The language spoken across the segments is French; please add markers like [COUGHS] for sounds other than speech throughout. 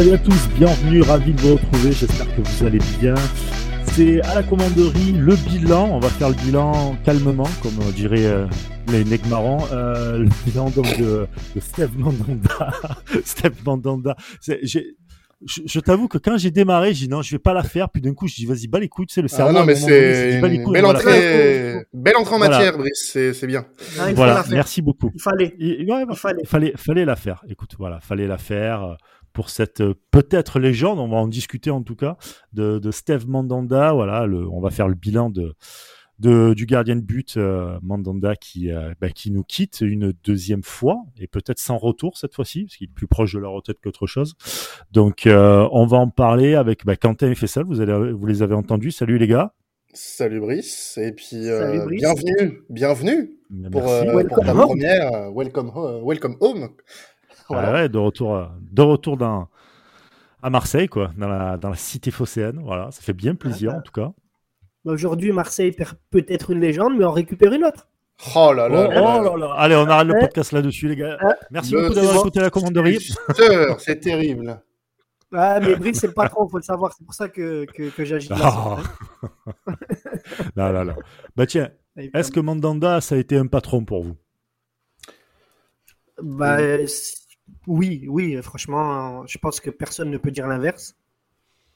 Salut à tous, bienvenue, ravi de vous retrouver, j'espère que vous allez bien. C'est à la commanderie le bilan, on va faire le bilan calmement, comme dirait euh, les Negmarans, euh, le [LAUGHS] bilan donc de, de Steve Mandanda. [LAUGHS] Steve Mandanda, je, t'avoue que quand j'ai démarré, j'ai dit non, je vais pas la faire. Puis d'un coup, je dis vas-y, bas les couilles, c'est le cerveau. Ah non, mais c'est belle, belle, entrée, belle entrée en matière, Brice, c'est bien. Ah, voilà, merci beaucoup. Il fallait. Il, fallait. fallait. Fallait la faire. Écoute, voilà, fallait la faire euh, pour cette euh, peut-être légende. On va en discuter en tout cas de, de Steve Mandanda. Voilà, le, on va faire le bilan de du gardien de but euh, Mandanda qui, euh, bah, qui nous quitte une deuxième fois et peut-être sans retour cette fois-ci parce qu'il est plus proche de la retraite qu'autre chose. Donc euh, on va en parler avec bah, Quentin et Fessal. Vous, allez, vous les avez entendus. Salut les gars. Salut Brice et puis bienvenue, bienvenue pour, pour ta première welcome, welcome home. Voilà. ouais, de retour, de retour dans, à Marseille quoi, dans la, dans la cité phocéenne. Voilà, ça fait bien plaisir en tout cas. Aujourd'hui, Marseille perd peut-être une légende, mais on récupère une autre. Oh là là, oh, là, Allez, on arrête le podcast là-dessus, les gars. Merci beaucoup d'avoir écouté la commanderie. C'est terrible. Ah, mais Brice, c'est le patron, il faut le savoir. C'est pour ça que, que, que j'agis là. [LAUGHS] là, là, là. Bah tiens, est-ce que Mandanda, ça a été un patron pour vous? Bah oui, oui, franchement, je pense que personne ne peut dire l'inverse.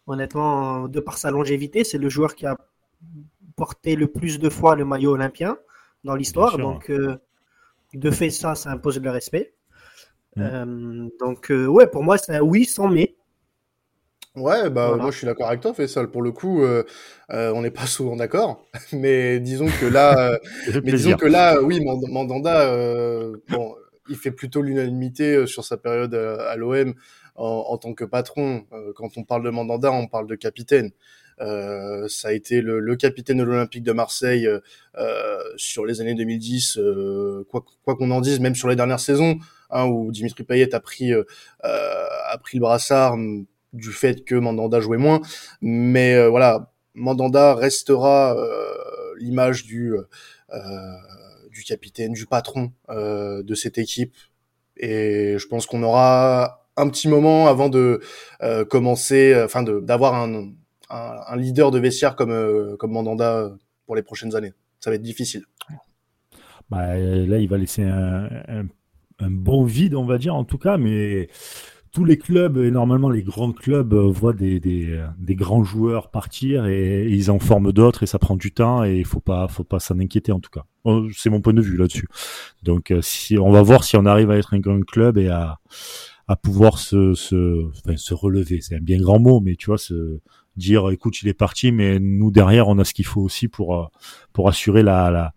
Honnêtement, de par sa longévité, c'est le joueur qui a porté le plus de fois le maillot olympien dans l'histoire. Donc, euh, de fait, ça, ça impose le respect. Mm. Euh, donc, euh, ouais, pour moi, c'est un oui sans mais. Ouais, bah moi je suis d'accord avec toi, Faisal. Pour le coup, on n'est pas [LAUGHS] souvent d'accord, mais disons que là, [LAUGHS] mais disons que là, oui, Mandanda, bon, il fait plutôt l'unanimité sur sa période à, l'OM en, en, tant que patron. quand on parle de Mandanda, on parle de capitaine. Euh, ça a été le, le capitaine de l'Olympique de Marseille euh, euh sur les années 2010, euh, quoi qu'on en dise, même sur les dernières saisons, hein, où Dimitri Payet a pris a pris le brassard mm, du fait que Mandanda jouait moins. Mais voilà, Mandanda restera l'image du du capitaine, du patron de cette équipe. Et je pense qu'on aura un petit moment avant de commencer, enfin d'avoir un, un, leader de vestiaire comme, euh, comme Mandanda euh, pour les prochaines années. Ça va être difficile. Bah, là, il va laisser un, un, bon vide, on va dire, en tout cas, mais tous les clubs, et normalement les grands clubs, euh, voient des, des, grands joueurs partir et, ils en forment d'autres et ça prend du temps et il faut pas, faut pas s'en inquiéter en tout cas. Oh, c'est mon point de vue là-dessus. Donc, si, on va voir si on arrive à être un grand club et à, à pouvoir se, se, se relever. C'est un bien grand mot, mais tu vois, se, dire écoute il est parti mais nous derrière on a ce qu'il faut aussi pour euh, pour assurer la la,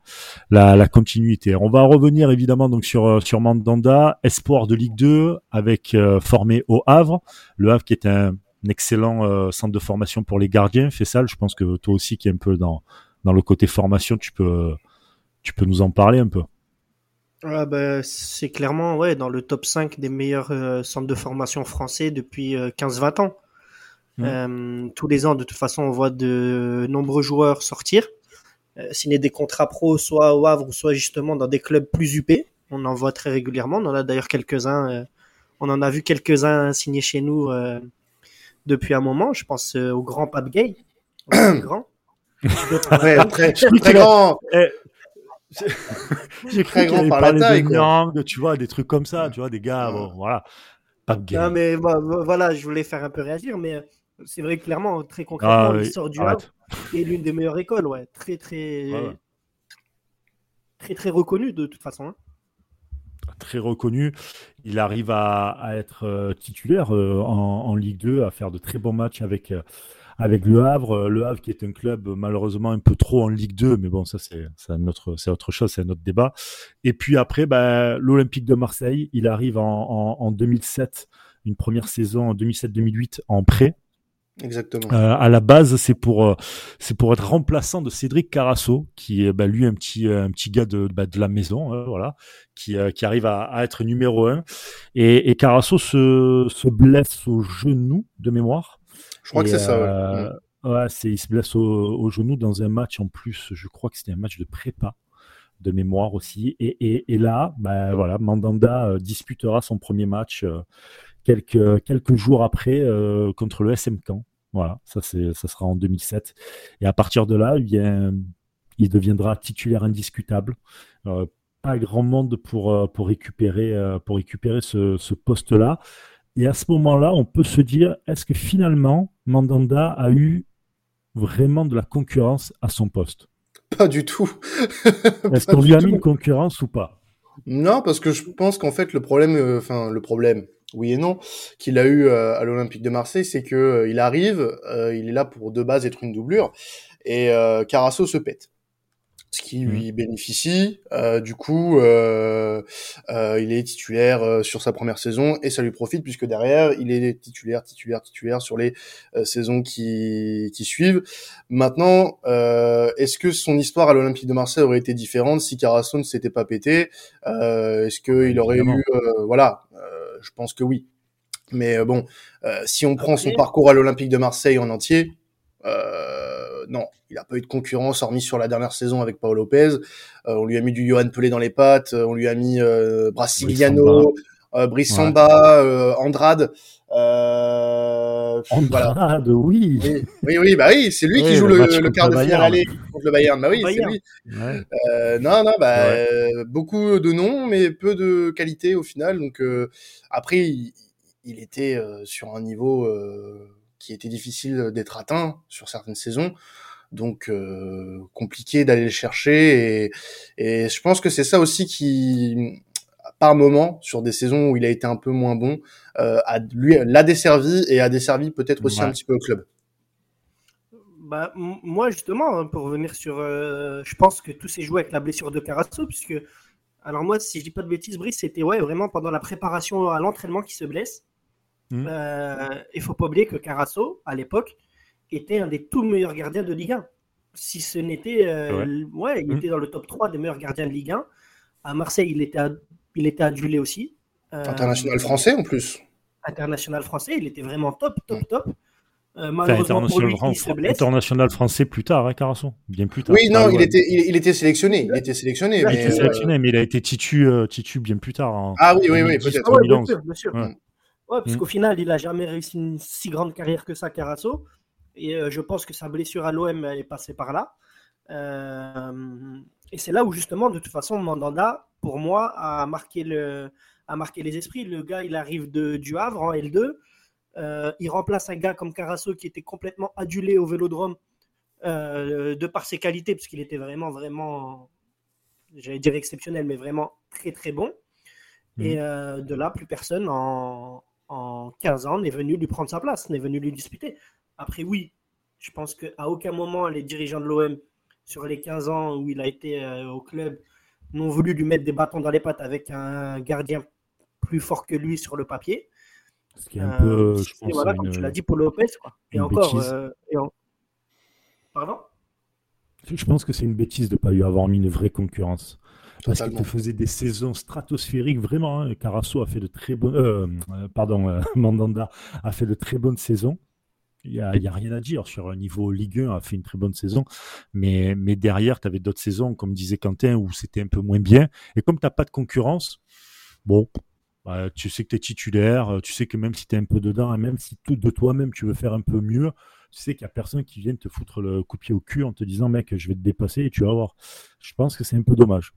la la continuité. On va revenir évidemment donc sur euh, sur Mandanda, espoir de Ligue 2 avec euh, formé au Havre, le Havre qui est un, excellent centre de formation pour les gardiens, ça je pense que toi aussi qui est un peu dans dans le côté formation, tu peux tu peux nous en parler un peu. Ah bah, c'est clairement ouais dans le top 5 des meilleurs centres de formation français depuis 15-20 ans. Mmh. Euh, tous les ans, de toute façon, on voit de nombreux joueurs sortir, euh, signer des contrats pro, soit au Havre, soit justement dans des clubs plus huppés. On en voit très régulièrement. On en a d'ailleurs quelques-uns. Euh, on en a vu quelques-uns signer chez nous euh, depuis un moment. Je pense euh, au grand Pape Gay. [COUGHS] grand. très, [LAUGHS] très, très grand. J'ai cru très grand par la taille, de tu vois, des trucs comme ça, tu vois, des gars, bon, voilà. Gay. Non, mais voilà, je voulais faire un peu réagir, mais c'est vrai, clairement, très concrètement, ah, il sort du Havre [LAUGHS] et l'une des meilleures écoles, ouais. Très, très, très, très reconnu de toute façon. Hein. Très reconnu. Il arrive à, être euh, titulaire euh, en, Ligue 2, à faire de très bons matchs avec, euh, avec Le Havre. Le Havre qui est un club malheureusement un peu trop en Ligue 2, mais bon, ça c'est autre, autre chose, c'est un autre débat. Et puis après, ben, l'Olympique de Marseille, il arrive en, en 2007, une première saison en 2007-2008 en prêt Exactement. Euh, à la base, c'est pour euh, c'est pour être remplaçant de Cédric Carasso, qui est bah, lui un petit un petit gars de bah, de la maison, hein, voilà, qui euh, qui arrive à, à, être numéro un. Et, et Carasso se se blesse au genou de mémoire. Je crois que c'est ça. Ouais, ouais c'est il se blesse au, au, genou dans un match en plus. Je crois que c'était un match de prépa de mémoire aussi. Et, et, et là, bah, voilà, Mandanda disputera son premier match quelques, quelques jours après contre le SM Caen. Voilà, ça, c'est, ça sera en 2007. Et à partir de là, il, il deviendra titulaire indiscutable. pas grand monde pour, pour récupérer, pour récupérer ce, ce poste-là. Et à ce moment-là, on peut se dire, est-ce que finalement, Mandanda a eu vraiment de la concurrence à son poste? Pas du tout. [LAUGHS] est-ce qu'on lui a mis une concurrence ou pas? Non, parce que je pense qu'en fait, le problème, euh, enfin, le problème, oui et non, qu'il a eu euh, à l'Olympique de Marseille, c'est que euh, il arrive, il est là pour de base être une doublure, et Carasso se pète ce qui mmh. lui bénéficie. Euh, du coup, euh, euh, il est titulaire euh, sur sa première saison et ça lui profite puisque derrière, il est titulaire, titulaire, titulaire sur les euh, saisons qui, qui suivent. Maintenant, euh, est-ce que son histoire à l'Olympique de Marseille aurait été différente si Carasso ne s'était pas pété? Est-ce qu'il aurait eu... voilà, je pense que oui. Mais bon, si on prend son parcours à l'Olympique de Marseille en entier, euh, non, il n'a pas eu de concurrence, hormis sur la dernière saison avec Paolo Lopez. Euh, on lui a mis du Johan Pelé dans les pattes, euh, on lui a mis euh, Brasiliano, Brice Samba, Andrade. Andrade, oui. oui. Oui, bah oui, c'est lui qui joue le, quart de finale aller contre le Bayern. Bah oui, c'est lui. non, non, bah beaucoup de noms, mais peu de qualité au final. Donc après, il, il était sur un niveau qui était difficile d'être atteint sur certaines saisons. Donc euh, compliqué d'aller le chercher et, et je pense que c'est ça aussi qui par moment sur des saisons où il a été un peu moins bon euh, a, lui l'a desservi et a desservi peut-être aussi un petit peu au club. Bah, moi justement hein, pour revenir sur euh, je pense que tout s'est joué avec la blessure de Carasso puisque alors moi si je dis pas de bêtises Brice c'était ouais vraiment pendant la préparation à l'entraînement qui se blesse il mmh. euh, il faut pas oublier que Carasso, à l'époque, était un des tout meilleurs gardiens de Ligue 1. Si ce n'était. Euh, ouais. il mmh. était dans le top 3 des meilleurs gardiens de Ligue 1. À Marseille, il était, il était adulé aussi. Euh, international français en plus. International français, il était vraiment top, top, mmh. top. malheureusement pour lui, il se blesse. International français plus tard, hein, Carasso, bien plus tard. Oui, non, il, était, il, était sélectionné, il était sélectionné. mais, il était sélectionné, mais il a été titu, titu bien plus tard. ah oui, oui, oui, peut-être. Ah bien sûr, bien sûr. Ouais, parce mm. qu'au final, il n'a jamais réussi une si grande carrière que ça, Carasso. Et euh, je pense que sa blessure à l'OM est passée par là. Euh, et c'est là où, justement, de toute façon, Mandanda, pour moi, a marqué, le, a marqué les esprits. Le gars, il arrive de, du Havre en L2. Euh, il remplace un gars comme Carasso qui était complètement adulé au vélodrome de par ses qualités, parce qu'il était vraiment, vraiment, j'allais dire exceptionnel, mais vraiment très, très bon. Et mm. de là, plus personne en, en 15 ans n'est venu lui prendre sa place, n'est venu lui disputer. Après, oui, je pense qu'à aucun moment les dirigeants de l'OM, sur les 15 ans où il a été euh, au club, n'ont voulu lui mettre des bâtons dans les pattes avec un gardien plus fort que lui sur le papier. Ce qui est un peu, euh, je pense, voilà, comme tu l'as dit pour Lopez, quoi. Et encore, euh, pardon? Je pense que c'est une bêtise de ne pas lui avoir mis une vraie concurrence. Parce qu'il faisait des saisons stratosphériques, vraiment. Hein. Carasso a fait de très bonnes. Euh, euh, pardon, euh, [LAUGHS] Mandanda a fait de très bonnes saisons. Il n'y a, a, rien à dire sur un niveau Ligue 1, a fait une très bonne saison. Mais, mais derrière, tu avais d'autres saisons, comme disait Quentin, où c'était un peu moins bien. Et comme tu n'as pas de concurrence, bon, bah, tu sais que tu es titulaire, tu sais que même si tu es un peu dedans, et même si tout de toi-même tu veux faire un peu mieux, tu sais qu'il n'y a personne qui vient te foutre le coup de pied au cul en te disant, mec, je vais te dépasser et tu vas voir. Je pense que c'est un peu dommage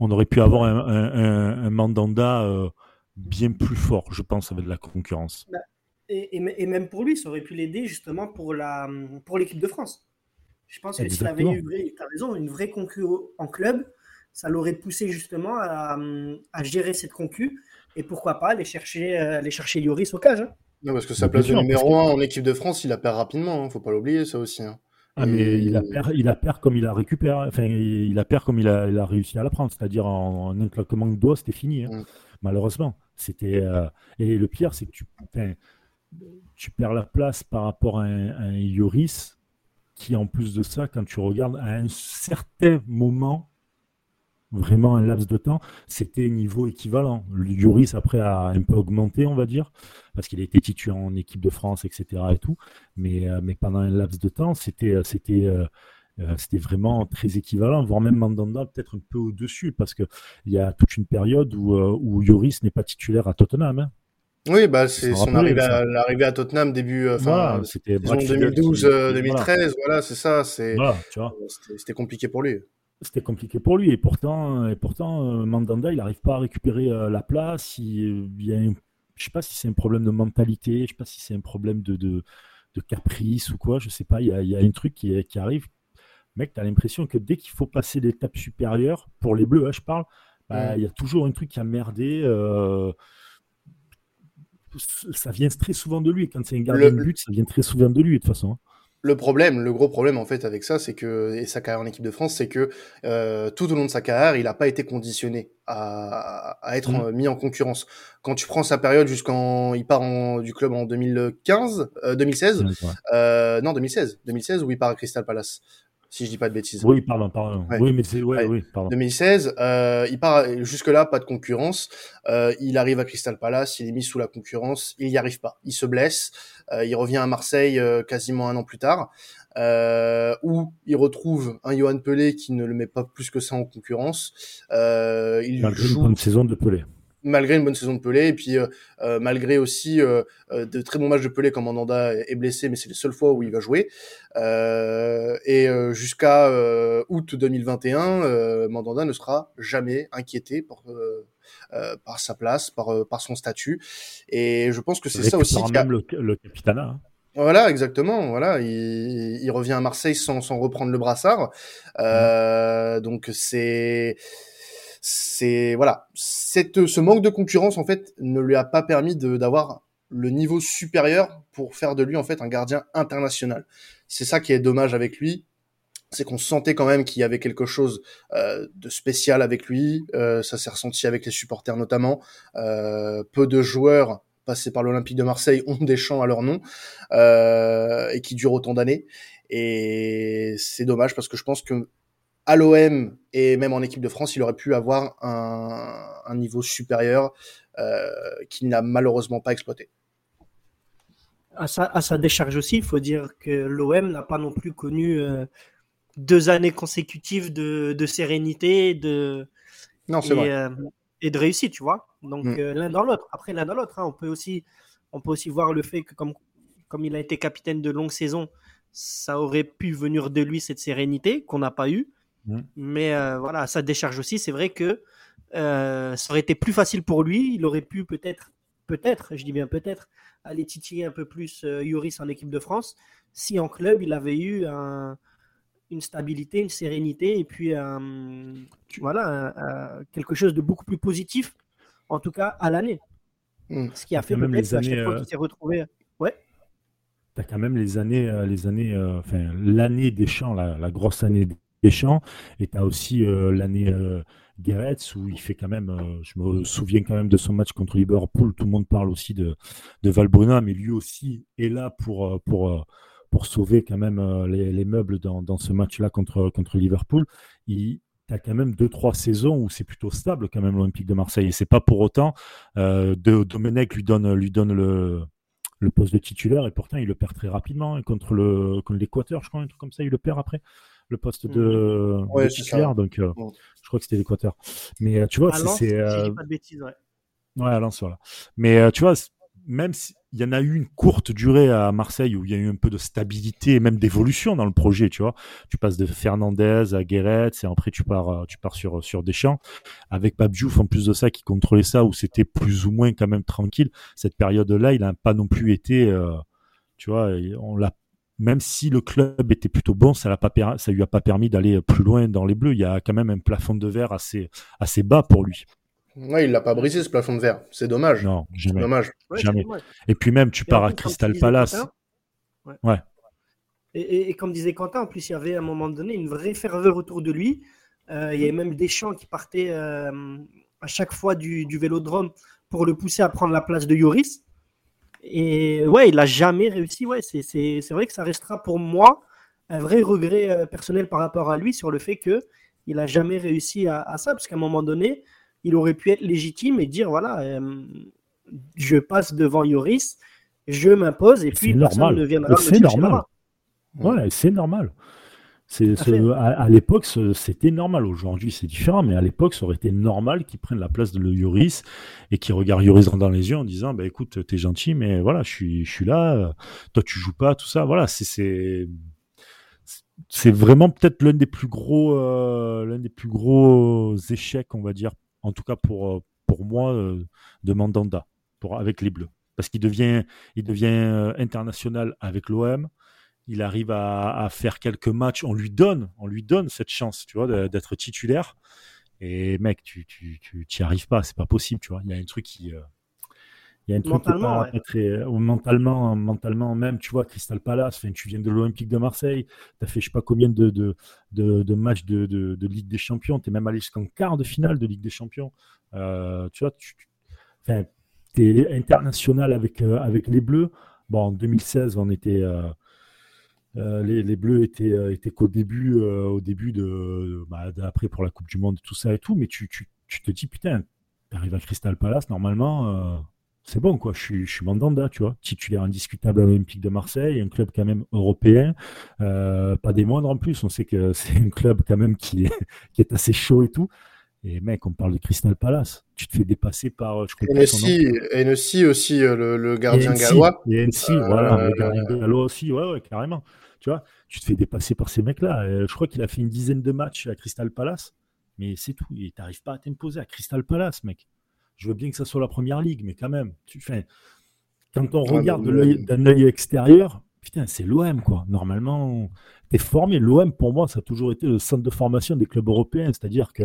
on aurait pu avoir un, mandanda euh, bien plus fort, je pense, avec de la concurrence. Bah, et, même pour lui, ça aurait pu l'aider justement pour la pour l'équipe de France. Je pense que s'il avait eu, as raison, une vraie concu en club, ça l'aurait poussé justement à, gérer cette concu et pourquoi pas aller chercher, euh, aller chercher Yoris au cage. Hein. Non, parce que sa place de numéro 1 en équipe de France, il la perd rapidement, ne hein, faut pas l'oublier ça aussi. Hein. Ah, mais il a perd, il a perd comme il a récupéré, enfin, il a perd comme il a, il a réussi à la prendre, c'est-à-dire en, un claquement de doigts, c'était fini, hein. mm. malheureusement. C'était, euh, et le pire, c'est que tu, tu perds la place par rapport à un, à un, Yoris qui, en plus de ça, quand tu regardes, à un certain moment, vraiment un laps de temps, c'était niveau équivalent. Lloris après a un peu augmenté, on va dire, parce qu'il a été titulaire en équipe de France, etc. et tout. Mais, euh, mais pendant un laps de temps, c'était, euh, c'était, euh, c'était vraiment très équivalent, voire même Mandanda peut-être un peu au-dessus, parce qu'il y a toute une période où, où Lloris n'est pas titulaire à Tottenham. Hein. Oui, bah c'est son arrivée à, l'arrivée à Tottenham début, euh, enfin, c'était 2012-2013, voilà, c'est ça, c'est, c'était compliqué pour lui. C'était compliqué pour lui et pourtant, et pourtant, Mandanda, il n'arrive pas à récupérer la place. Il, il y a je sais pas si c'est un problème de mentalité, je sais pas si c'est un problème de, de, caprice ou quoi, je sais pas. Il y a, un truc qui, qui arrive. Mec, tu as l'impression que dès qu'il faut passer l'étape supérieure, pour les bleus, hein, je parle, bah, il y a toujours un truc qui a merdé. Euh, ça vient très souvent de lui. Quand c'est un gardien de but, ça vient très souvent de lui, de toute façon. Le problème, le gros problème en fait avec ça, c'est que et sa carrière en équipe de France, c'est que euh, tout au long de sa carrière, il n'a pas été conditionné à, à être mmh. mis en concurrence. Quand tu prends sa période jusqu'en, il part en, du club en 2015, euh, 2016, euh, non 2016, 2016 où il part à Crystal Palace si je dis pas de bêtises. Oui, pardon, pardon. Oui, mais c'est ouais, oui, pardon. 2016, euh, il part jusque là pas de concurrence. Euh, il arrive à Crystal Palace, il est mis sous la concurrence, il y arrive pas, il se blesse, euh, il revient à Marseille euh, quasiment un an plus tard, euh, où il retrouve un Johan Pelé qui ne le met pas plus que ça en concurrence. Euh, il Malgré joue... une saison de Pelé malgré une bonne saison de Pelé et puis euh, euh malgré aussi euh, euh, de très bons matchs de Pelé quand Mandanda est blessé mais c'est les seules fois où il va jouer euh, et jusqu'à août 2021 Mandanda ne sera jamais inquiété par par sa place par par son statut et je pense que c'est ça aussi a... même le, le Hein. Voilà, exactement. Voilà, il, il, revient à Marseille sans, sans reprendre le brassard. Euh, Donc c'est c'est voilà, cette, ce manque de concurrence en fait ne lui a pas permis d'avoir le niveau supérieur pour faire de lui en fait un gardien international. C'est ça qui est dommage avec lui, c'est qu'on sentait quand même qu'il y avait quelque chose euh, de spécial avec lui. Euh, ça s'est ressenti avec les supporters notamment. Euh, peu de joueurs passés par l'Olympique de Marseille ont des chants à leur nom euh, et qui durent autant d'années. Et c'est dommage parce que je pense que à l'OM et même en équipe de France, il aurait pu avoir un, niveau supérieur euh, qu'il n'a malheureusement pas exploité. À sa, décharge aussi, il faut dire que l'OM n'a pas non plus connu euh, deux années consécutives de, sérénité de, non, et, euh, et, de réussite, tu vois. Donc mm. l'un dans l'autre. Après, l'un dans l'autre, hein, on, peut aussi, on peut aussi voir le fait que comme, comme il a été capitaine de longue saison, ça aurait pu venir de lui cette sérénité qu'on n'a pas eue. Mmh. Mais euh, voilà, ça décharge aussi. C'est vrai que euh, ça aurait été plus facile pour lui. Il aurait pu peut-être, peut-être, je dis bien peut-être, aller titiller un peu plus euh, Yoris en équipe de France si en club il avait eu une stabilité, une sérénité et puis voilà, quelque chose de beaucoup plus positif, en tout cas à l'année. Mmh. Ce qui a fait peut-être à chaque fois qu'il s'est retrouvé. Ouais. T'as quand même les années, les années, enfin l'année des champs, la, la grosse année Deschamps. Et tu as aussi euh, l'année euh, où il fait quand même, euh, je me souviens quand même de son match contre Liverpool. Tout le monde parle aussi de, de Valbruna, mais lui aussi est là pour, pour, pour sauver quand même les, meubles dans, dans ce match-là contre, contre Liverpool. Il, tu as quand même deux trois saisons où c'est plutôt stable quand même l'Olympique de Marseille et c'est pas pour autant euh, Domenech lui donne lui donne le, le poste de titulaire et pourtant il le perd très rapidement contre le contre l'Équateur je crois un truc comme ça il le perd après le poste de, ouais, donc euh, je crois que c'était l'Équateur. Mais euh, tu vois, c'est. Euh... pas de bêtises, ouais. Ouais, à Lens, voilà. Mais euh, tu vois, même s'il y en a eu une courte durée à Marseille où il y a eu un peu de stabilité et même d'évolution dans le projet, tu vois. Tu passes de Fernandez à Guéret et après tu pars, tu pars sur, sur Deschamps. Avec Babjouf, en plus de ça, qui contrôlait ça, où c'était plus ou moins quand même tranquille. Cette période-là, il n'a pas non plus été, tu vois, on l'a même si le club était plutôt bon, ça ne ça lui a pas permis d'aller plus loin dans les bleus. Il y a quand même un plafond de verre assez, assez bas pour lui. Ouais, il l'a pas brisé ce plafond de verre. C'est dommage. Non, jamais. Dommage. jamais. Et puis même, tu pars à Crystal Palace. ouais. Et, comme disait Quentin, en plus, il y avait à un moment donné une vraie ferveur autour de lui. Euh, il y avait même des chants qui partaient euh, à chaque fois du, du, vélodrome pour le pousser à prendre la place de Yoris. Et ouais, il n'a jamais réussi. Ouais, c'est vrai que ça restera pour moi un vrai regret euh, personnel par rapport à lui sur le fait que il n'a jamais réussi à, ça, parce qu'à un moment donné, il aurait pu être légitime et dire voilà, euh, je passe devant Yoris, je m'impose, et puis personne normal. ne viendra C'est normal. Ouais, c'est normal. C'est, à, l'époque, c'était normal. Aujourd'hui, c'est différent, mais à l'époque, ça aurait été normal qu'ils prennent la place de le et qu'ils regardent Yuris dans les yeux en disant bah, écoute, t'es gentil, mais voilà, je suis, je suis là, toi, tu joues pas, tout ça. Voilà, c'est, c'est, vraiment peut-être l'un des plus gros, euh, l'un des plus gros échecs, on va dire, en tout cas pour, pour moi, euh, de Mandanda, pour, avec les Bleus. Parce qu'il devient, il devient euh, international avec l'OM il arrive à, faire quelques matchs, on lui donne, on lui donne cette chance, tu vois, d'être titulaire. Et mec, tu tu tu arrives pas, c'est pas possible, tu vois. Il y a un truc qui euh, il y a un truc mentalement, qui pas, très euh, mentalement mentalement même, tu vois, Crystal Palace, enfin, tu viens de l'Olympique de Marseille, tu as fait je sais pas combien de de, de, matchs de, de, Ligue des Champions, tu es même allé jusqu'en quart de finale de Ligue des Champions. Euh, tu vois, tu, es international avec avec les Bleus. Bon, en 2016, on était euh, les, Bleus étaient, euh, étaient qu'au début, euh, au début de, bah, après pour la Coupe du Monde, tout ça et tout, mais tu, tu, tu te dis putain, t'arrives à Crystal Palace, normalement, c'est bon quoi. Je suis, je suis Mandanda, tu vois, titulaire indiscutable à l'Olympique de Marseille, un club quand même européen, pas des moindres en plus. On sait que [LAUGHS] c'est un club quand même qui est, qui est assez chaud et tout. Et mec, on parle de Crystal Palace. Tu te fais dépasser par. Je NSI, aussi, le, gardien gallois. Et NSI, voilà, le gardien gallois aussi, ouais, ouais, carrément. Tu vois, tu te fais dépasser par ces mecs-là. Euh, je crois qu'il a fait une dizaine de matchs à Crystal Palace, mais c'est tout. Et t'arrives pas à t'imposer à Crystal Palace, mec. Je veux bien que ça soit la première ligue, mais quand même, tu fais. Quand on regarde d'un œil extérieur, putain, c'est l'OM, quoi. Normalement, t'es formé. L'OM, pour moi, ça a toujours été le centre de formation des clubs européens. C'est-à-dire que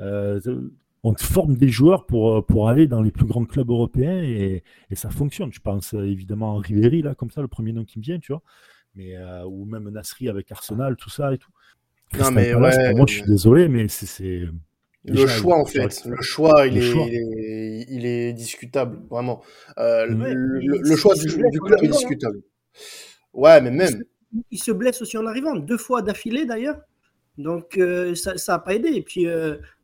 euh, on te forme des joueurs pour, pour aller dans les plus grands clubs européens et, et ça fonctionne. Je pense évidemment à Riveri, là, comme ça, le premier nom qui me vient, tu vois mais euh, ou même Nasri avec Arsenal, tout ça et tout. non mais ouais, moi, je suis désolé, mais c'est le choix en fait, le choix, il, est, Il, est, discutable, vraiment. Euh, le, choix du, club est discutable. Ouais, mais même. Il se, blesse aussi en arrivant, deux fois d'affilée d'ailleurs. Donc euh, ça n'a pas aidé. Et puis,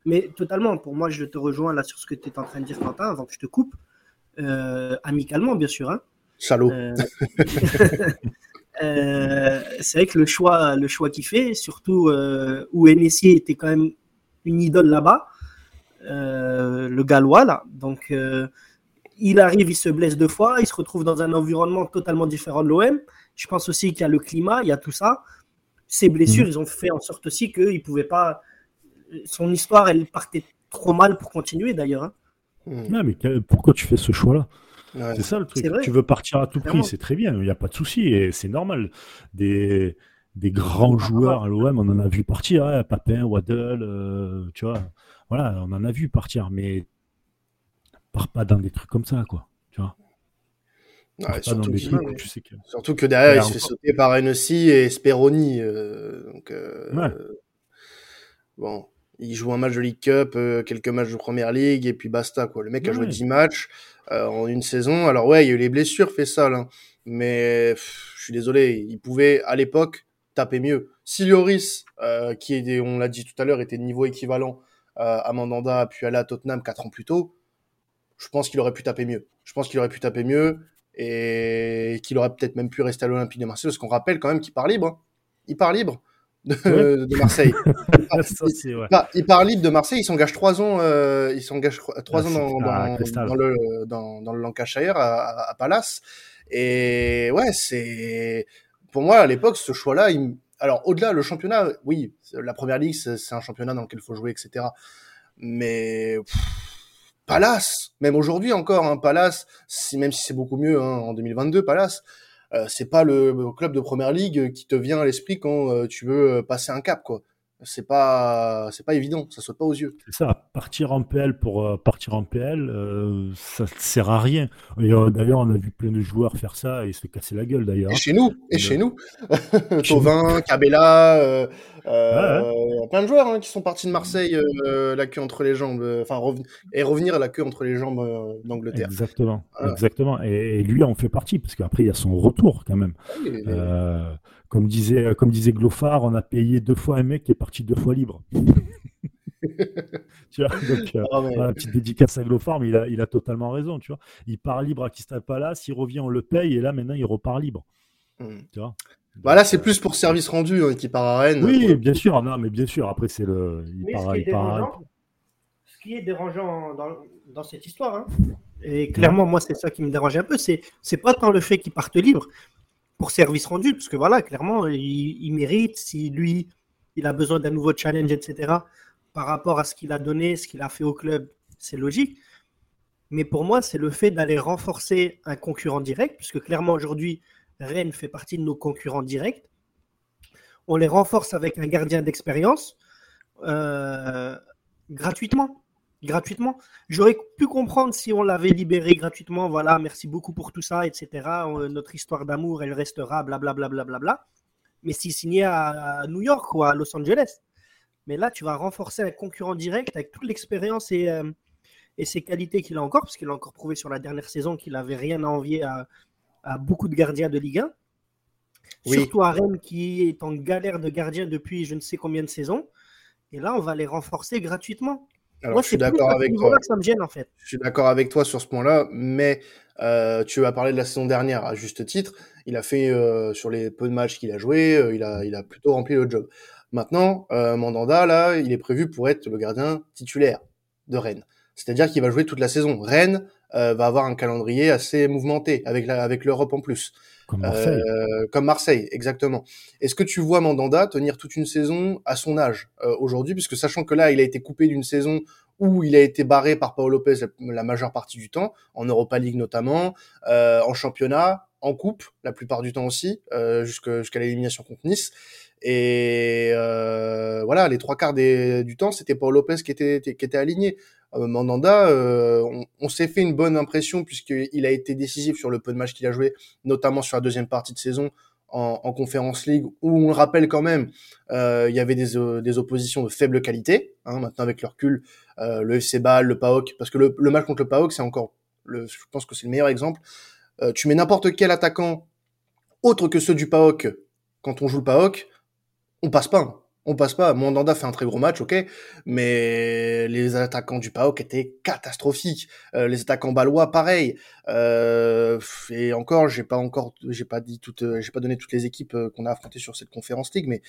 mais totalement, pour moi, je te rejoins là sur ce que tu es en train de dire, Quentin, avant que je te coupe. amicalement, bien sûr. Hein. Salaud. [LAUGHS] Euh, c'est vrai que le choix, le choix qu'il fait, surtout euh, où NSI était quand même une idole là-bas, euh, le gallois là. Donc il arrive, il se blesse deux fois, il se retrouve dans un environnement totalement différent de l'OM. Je pense aussi qu'il y a le climat, il y a tout ça. Ces blessures, mhm. ils ont fait en sorte aussi qu'il pouvait pas. Son histoire, elle partait trop mal pour continuer d'ailleurs. Hein. Non, mais pourquoi tu fais ce choix-là? C'est ça le truc. Tu veux partir à tout prix, c'est très bien, il n'y a pas de souci et c'est normal. Des, des grands joueurs à l'OM, on en a vu partir, hein, Papin, Waddle, euh, tu vois. Voilà, on en a vu partir, mais part pas dans des trucs comme ça, quoi. Tu vois. surtout, que... derrière, il se fait sauter par Enossi et Speroni. Euh, donc, euh, bon, il joue un match de League Cup, quelques matchs de Première League, et puis basta. Quoi. Le mec a joué 10 matchs. Euh, en une saison. Alors ouais, il y a eu les blessures, fait ça, là. mais je suis désolé, il pouvait à l'époque taper mieux. Si Lloris, euh, qui est, on l'a dit tout à l'heure, était de niveau équivalent euh, à Mandanda, puis aller à Tottenham quatre ans plus tôt, je pense qu'il aurait pu taper mieux. Je pense qu'il aurait pu taper mieux et qu'il aurait peut-être même pu rester à l'Olympique de Marseille, parce qu'on rappelle quand même qu'il part libre. Hein. Il part libre [LAUGHS] de, Marseille. il, part, libre de Marseille, il s'engage trois ans, euh, il s'engage trois ans dans, dans, le dans, dans, le Lancashire à, à, Palace. Et ouais, c'est pour moi à l'époque ce choix-là. Il... Alors au-delà le championnat, oui, la première ligue c'est un championnat dans lequel il faut jouer, etc. Mais Palace, même aujourd'hui encore, hein, Palace, si, même si c'est beaucoup mieux hein, en 2022, Palace, c'est pas le, club de première ligue qui te vient à l'esprit quand euh, tu veux euh, passer un cap, quoi c'est pas c'est pas évident, ça saute pas aux yeux. C'est ça, partir en PL pour partir en PL, ça ça sert à rien. d'ailleurs, on a vu plein de joueurs faire ça et se casser la gueule d'ailleurs. Et chez nous, et chez nous, Tovin, [LAUGHS] Cabella, euh, plein de joueurs hein, qui sont partis de Marseille euh, la queue entre les jambes, euh, enfin et revenir à la queue entre les jambes d'Angleterre. Exactement, exactement. Et, lui en fait partie parce qu'après il y a son retour quand même. comme disait comme disait Glofard, on a payé deux fois un mec qui est parti deux fois libre. [LAUGHS] tu vois, donc, ah, petite dédicace à Glofard, mais il a, il a totalement raison. Tu vois, il part libre à Crystal Palace, il revient, on le paye, et là maintenant il repart libre. Hmm. Tu vois Bah là, c'est plus pour service rendu hein, qui part à Rennes. Oui, bien sûr. Non, mais bien sûr. Après, c'est le. Il part, ce, qui est dérangeant dans, dans cette histoire, hein, et clairement, moi, c'est ça qui me dérange un peu, c'est c'est pas tant le fait qu'il parte libre pour service rendu, parce que voilà, clairement, il, il mérite. Si lui, il a besoin d'un nouveau challenge, etc. Par rapport à ce qu'il a donné, ce qu'il a fait au club, c'est logique. Mais pour moi, c'est le fait d'aller renforcer un concurrent direct, puisque clairement aujourd'hui, Rennes fait partie de nos concurrents directs. On les renforce avec un gardien d'expérience euh, gratuitement. Gratuitement. J'aurais pu comprendre si on l'avait libéré gratuitement. Voilà, merci beaucoup pour tout ça, etc. Euh, notre histoire d'amour, elle restera, blablabla. Bla, bla, bla, Mais s'il signait à New York ou à Los Angeles. Mais là, tu vas renforcer un concurrent direct avec toute l'expérience et, euh, et ses qualités qu'il a encore, parce qu'il a encore prouvé sur la dernière saison qu'il n'avait rien à envier à, à beaucoup de gardiens de Ligue 1. Surtout à Rennes qui est en galère de gardien depuis je ne sais combien de saisons. Et là, on va les renforcer gratuitement. Alors, je suis d'accord avec toi. ça me gêne, en fait. Je suis d'accord avec toi sur ce point-là, mais euh, tu as parlé de la saison dernière à juste titre. Il a fait euh, sur les peu de matchs qu'il a joué, euh, il, a, il a plutôt rempli le job. Maintenant, Mandanda, là, il est prévu pour être le gardien titulaire de Rennes. C'est-à-dire qu'il va jouer toute la saison. Rennes euh, va avoir un calendrier assez mouvementé avec la, avec l'Europe en plus. Comme Marseille. Euh, comme Marseille, exactement. Est-ce que tu vois Mandanda tenir toute une saison à son âge euh, aujourd'hui, puisque sachant que là, il a été coupé d'une saison où il a été barré par Paolo Lopez la, majeure partie du temps, en Europa League notamment, en championnat, en coupe la plupart du temps aussi, jusqu'à l'élimination contre Nice. Et euh, voilà, les trois quarts des, du temps, c'était Paul Lopez qui était, qui était aligné. Euh, Mandanda, euh, on, s'est fait une bonne impression puisqu'il a été décisif sur le peu de matchs qu'il a joué, notamment sur la deuxième partie de saison en, en League, où on le rappelle quand même, euh, il y avait des, euh, des, oppositions de faible qualité. Hein, maintenant, avec le recul, le FC le PAOK, parce que le, le match contre le PAOK, c'est encore, le, je pense que c'est le meilleur exemple. tu mets n'importe quel attaquant autre que ceux du PAOK quand on joue le PAOK, on passe pas. On passe pas. Mandanda fait un très gros match, ok, mais les attaquants du PAOK étaient catastrophiques. Euh, les attaquants balois, pareil. Euh, et encore, j'ai pas encore, j'ai pas dit toutes, j'ai pas donné toutes les équipes euh, qu'on a affrontées sur cette conférence ligue, mais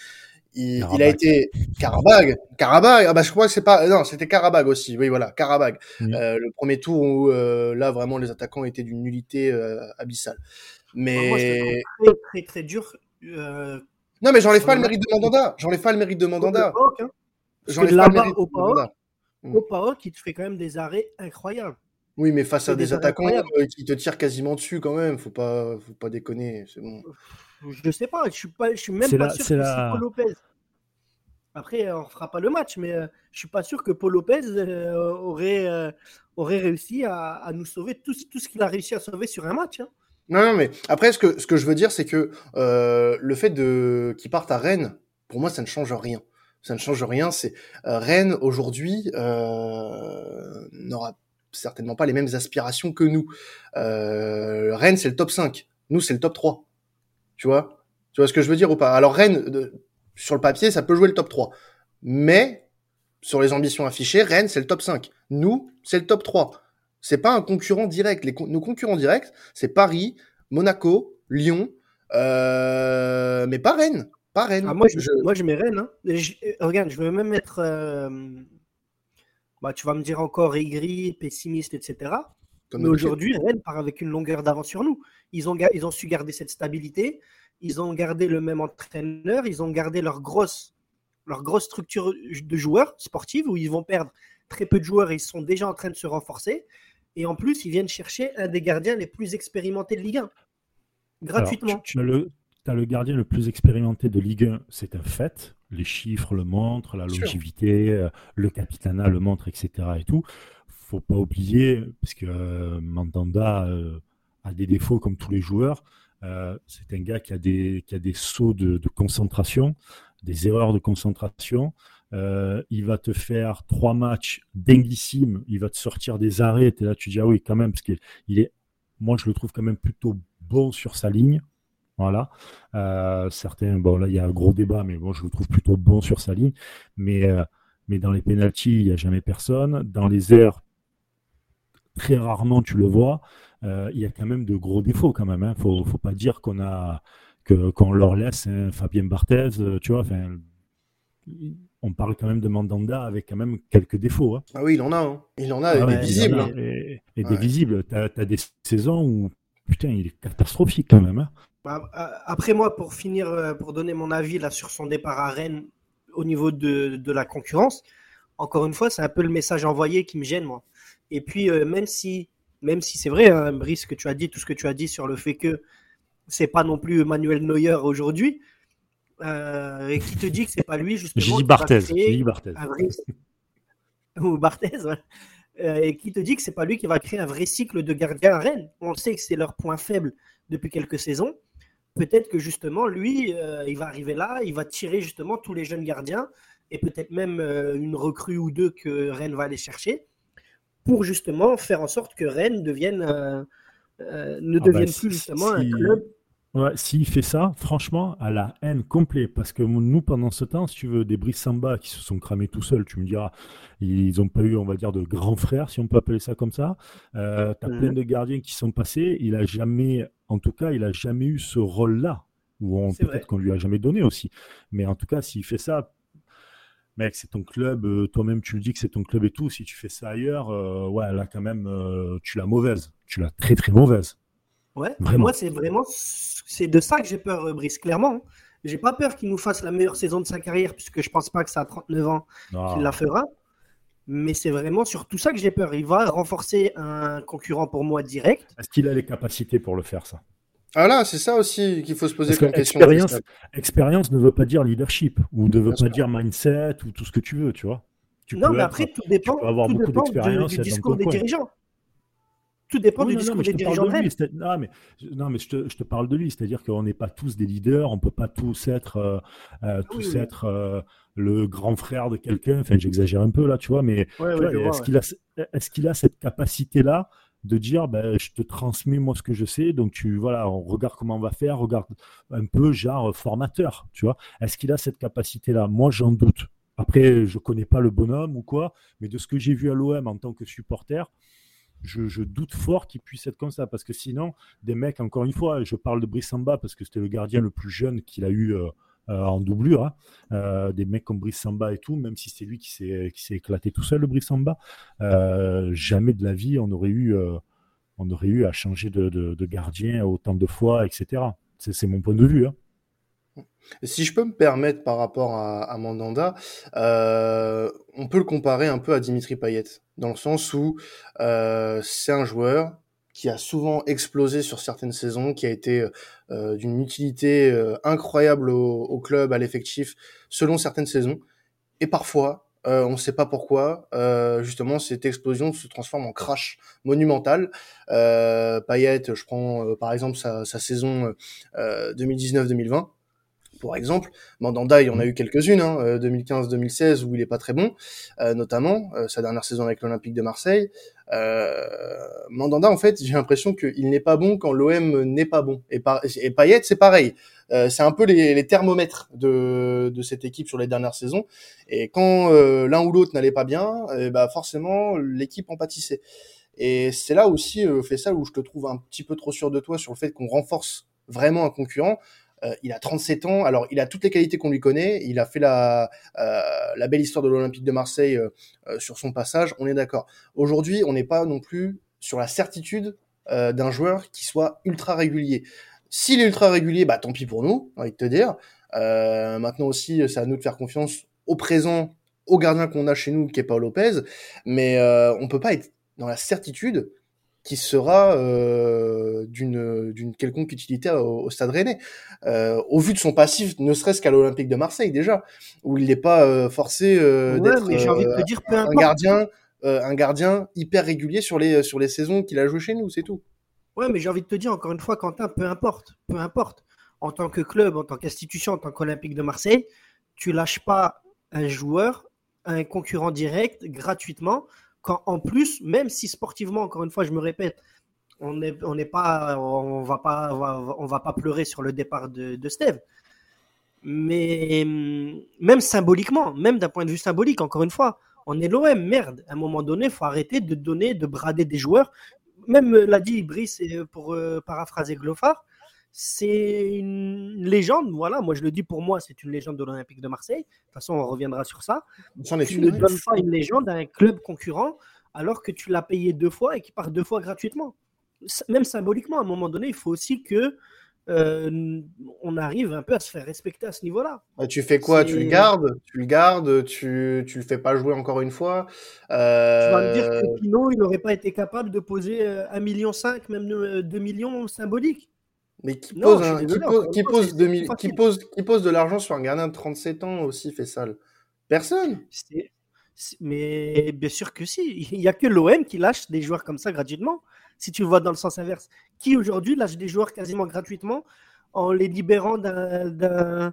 il, a été Karabag, Karabag. Ah bah je crois que c'est pas, non, c'était Karabag aussi. Oui, voilà, Karabag. le premier tour où là vraiment les attaquants étaient d'une nullité abyssale. Mais Moi, très, très très dur. Non, mais j'enlève pas le mérite de Mandanda. J'enlève pas le mérite de Mandanda. Hein. J'enlève pas le mérite de Mandanda. Au PAOK, il te fait quand même des arrêts incroyables. Oui, mais face à des, attaquants euh, qui te tirent quasiment dessus quand même, faut pas, faut pas déconner. C'est bon. Je sais pas, je suis pas, je suis même pas sûr que la... c'est Paul Lopez. Après, on fera pas le match, mais euh, je suis pas sûr que Paul Lopez euh, aurait, aurait réussi à, nous sauver tout, tout ce qu'il a réussi à sauver sur un match. Hein. Non, non, mais après, ce que, ce que je veux dire, c'est que euh, le fait de qu'ils partent à Rennes, pour moi, ça ne change rien. Ça ne change rien. C'est euh, Rennes aujourd'hui euh, n'aura certainement pas les mêmes aspirations que nous. Euh, Rennes, c'est le top 5. Nous, c'est le top 3. Tu vois? Tu vois ce que je veux dire ou pas? Alors Rennes, sur le papier, ça peut jouer le top 3. Mais sur les ambitions affichées, Rennes, c'est le top 5. Nous, c'est le top 3. C'est pas un concurrent direct. Les, nos concurrents directs, c'est Paris, Monaco, Lyon, euh, mais pas Rennes. Pas Rennes. Ah, moi, je, moi, je mets Rennes. Hein. regarde, je veux même mettre. Euh, bah, tu vas me dire encore aigri, pessimiste, etc. mais aujourd'hui, Rennes part avec une longueur d'avance sur nous. Ils ont, ils ont su garder cette stabilité. Ils ont gardé le même entraîneur. Ils ont gardé leur grosse, leur grosse structure de joueurs sportifs où ils vont perdre très peu de joueurs et ils sont déjà en train de se renforcer. Et en plus, ils viennent chercher un des gardiens les plus expérimentés de Ligue 1. Gratuitement. tu, as le, le, gardien le plus expérimenté de Ligue 1, c'est un fait. Les chiffres le montrent, la longévité, euh, le capitanat le montre, etc. Et tout. faut pas oublier, parce que euh, Mandanda euh, a des défauts comme tous les joueurs. c'est un gars qui a des, qui a des sauts de, de concentration, des erreurs de concentration. Euh, il va te faire trois matchs dinguissimes, il va te sortir des arrêts, et là tu dis ah oui quand même, parce qu'il est, moi je le trouve quand même plutôt bon sur sa ligne. Voilà. Euh, certains, bon là il y a un gros débat, mais bon je le trouve plutôt bon sur sa ligne. Mais, euh, mais dans les pénalties, il n'y a jamais personne. Dans les airs, très rarement tu le vois. il y a quand même de gros défauts quand même. Il hein. ne faut, faut, pas dire qu'on a que leur laisse Fabien Barthez, tu vois. On parle quand même de Mandanda avec quand même quelques défauts. Hein. Ah oui, il en a. Hein. Il en a, ah des visibles. Hein. Et, des visibles. Tu as, des saisons où, putain, il est catastrophique quand même. Hein. Bah, euh, après moi, pour finir, euh, pour donner mon avis là sur son départ à Rennes au niveau de, de la concurrence, encore une fois, c'est un peu le message envoyé qui me gêne, moi. Et puis, euh, même si, même si c'est vrai, hein, Brice, que tu as dit, tout ce que tu as dit sur le fait que c'est pas non plus Manuel Neuer aujourd'hui, euh, et qui te dit que c'est pas lui justement. J'ai dit Barthez. [LAUGHS] Ou Barthez, euh, et qui te dit que c'est pas lui qui va créer un vrai cycle de gardien à Rennes. On sait que c'est leur point faible depuis quelques saisons. Peut-être que justement, lui, euh, il va arriver là, il va tirer justement tous les jeunes gardiens et peut-être même une recrue ou deux que Rennes va aller chercher pour justement faire en sorte que Rennes devienne, ne ah bah, devienne plus justement un club Ouais, s'il fait ça, franchement, à la haine complète. Parce que nous, pendant ce temps, si tu veux, des Brice Samba qui se sont cramés tout seuls, tu me diras, ils n'ont pas eu, on va dire, de grands frères, si on peut appeler ça comme ça. Euh, tu as plein de gardiens qui sont passés. Il a jamais, en tout cas, il a jamais eu ce rôle-là. Ou peut-être qu'on lui a jamais donné aussi. Mais en tout cas, s'il fait ça, mec, c'est ton club, euh, toi-même tu le dis que c'est ton club et tout. Si tu fais ça ailleurs, euh, ouais, là quand même, tu l'as mauvaise. Tu l'as très très mauvaise. Ouais, moi c'est vraiment c'est de ça que j'ai peur, euh, Brice, clairement. Hein. J'ai pas peur qu'il nous fasse la meilleure saison de sa carrière, puisque je pense pas que ça a 39 ans qu'il la fera. Mais c'est vraiment sur tout ça que j'ai peur. Il va renforcer un concurrent pour moi direct. Est-ce qu'il a les capacités pour le faire, ça? Ah là, c'est ça aussi qu'il faut se poser comme question. Expérience, expérience ne veut pas dire leadership, ou ne veut pas dire mindset, ou tout ce que tu veux, tu vois. non, mais après, tout dépend, tout dépend du discours des dirigeants. Tout dépend du discours des dirigeants. De non, mais, non, mais je te, je te parle de lui. C'est-à-dire qu'on n'est pas tous des leaders, on ne peut pas tous être, euh, euh, tous être euh, le grand frère de quelqu'un. Enfin, j'exagère un peu là, tu vois, mais est-ce qu'il a, est qu'il a cette capacité-là de dire ben, je te transmets moi ce que je sais donc tu voilà on regarde comment on va faire regarde un peu genre formateur tu vois est-ce qu'il a cette capacité là moi j'en doute après je connais pas le bonhomme ou quoi mais de ce que j'ai vu à l'OM en tant que supporter je, doute fort qu'il puisse être comme ça. Parce que sinon, des mecs, encore une fois, je parle de Brissamba parce que c'était le gardien le plus jeune qu'il a eu euh, euh, en doublure. Hein. Euh, des mecs comme Brissamba et tout, même si c'est lui qui s'est éclaté tout seul, le Brissamba, jamais de la vie on aurait eu, à changer de, gardien autant de fois, etc. C'est mon point de vue. Hein. Si je peux me permettre par rapport à, Mandanda, euh, on peut le comparer un peu à Dimitri Payet, dans le sens où euh, c'est un joueur qui a souvent explosé sur certaines saisons, qui a été euh, d'une utilité incroyable au, club, à l'effectif, selon certaines saisons. Et parfois, on ne sait pas pourquoi, justement, cette explosion se transforme en crash monumental. Payet, je prends par exemple sa, sa saison 2019-2020 pour exemple. Mandanda, il y en a eu quelques-unes, hein, 2015-2016 euh, où il est pas très bon, euh, notamment euh, sa dernière saison avec l'Olympique de Marseille. Mandanda, en fait, j'ai l'impression qu'il n'est pas bon quand l'OM n'est pas bon. Et, et Payet, c'est pareil. c'est un peu les, thermomètres de, de, cette équipe sur les dernières saisons. Et quand l'un ou l'autre n'allait pas bien, bah forcément, l'équipe en pâtissait. Et c'est là aussi, fait ça, où je te trouve un petit peu trop sûr de toi sur le fait qu'on renforce vraiment un concurrent. Euh, il a 37 ans. Alors, il a toutes les qualités qu'on lui connaît. Il a fait la, euh, belle histoire de l'Olympique de Marseille euh, sur son passage. On est d'accord. Aujourd'hui, on n'est pas non plus sur la certitude d'un joueur qui soit ultra régulier. S'il est ultra régulier, bah tant pis pour nous, j'ai envie de te dire. maintenant aussi, c'est à nous de faire confiance au présent, au gardien qu'on a chez nous, qui est Paul Lopez. Mais on peut pas être dans la certitude qui sera euh, d'une quelconque utilité au, Stade Rennais. Euh, au vu de son passif, ne serait-ce qu'à l'Olympique de Marseille déjà, où il n'est pas euh, forcé d'être un gardien un gardien hyper régulier sur les sur les saisons qu'il a joué chez nous, c'est tout. Ouais, mais j'ai envie de te dire encore une fois, Quentin, peu importe, peu importe. En tant que club, en tant qu'institution, en tant qu'Olympique de Marseille, tu lâches pas un joueur, un concurrent direct gratuitement quand en plus, même si sportivement, encore une fois, je me répète, on n'est on pas, on va pas, va, pas pleurer sur le départ de, Steve. Mais hum, même symboliquement, même d'un point de vue symbolique, encore une fois, on est l'OM, merde. À un moment donné, faut arrêter de donner, de brader des joueurs. Même euh, l'a dit Brice, pour euh, paraphraser Glofar, c'est une légende. Voilà, moi je le dis pour moi, c'est une légende de l'Olympique de Marseille. De toute façon, on reviendra sur ça. Tu ne donnes pas une légende à un club concurrent alors que tu l'as payé deux fois et qu'il part deux fois gratuitement. Même symboliquement, à un moment donné, il faut aussi que euh, on arrive un peu à se faire respecter à ce niveau-là. Bah, tu fais quoi? Tu le gardes? Tu le gardes? Tu tu le fais pas jouer encore une fois? Euh... Tu vas me dire que euh, Pinot, il n'aurait pas été capable de poser 1,5 million, même 2 millions symboliques mais qui pose, qui, pose, qui, pose, qui, pose, de l'argent sur un gardien de 37 ans aussi, fait Personne. Mais bien sûr que si. [LAUGHS] Il n'y a que l'OM qui lâche des joueurs comme ça gratuitement. Si tu le vois dans le sens inverse. Qui aujourd'hui lâche des joueurs quasiment gratuitement en les libérant d'un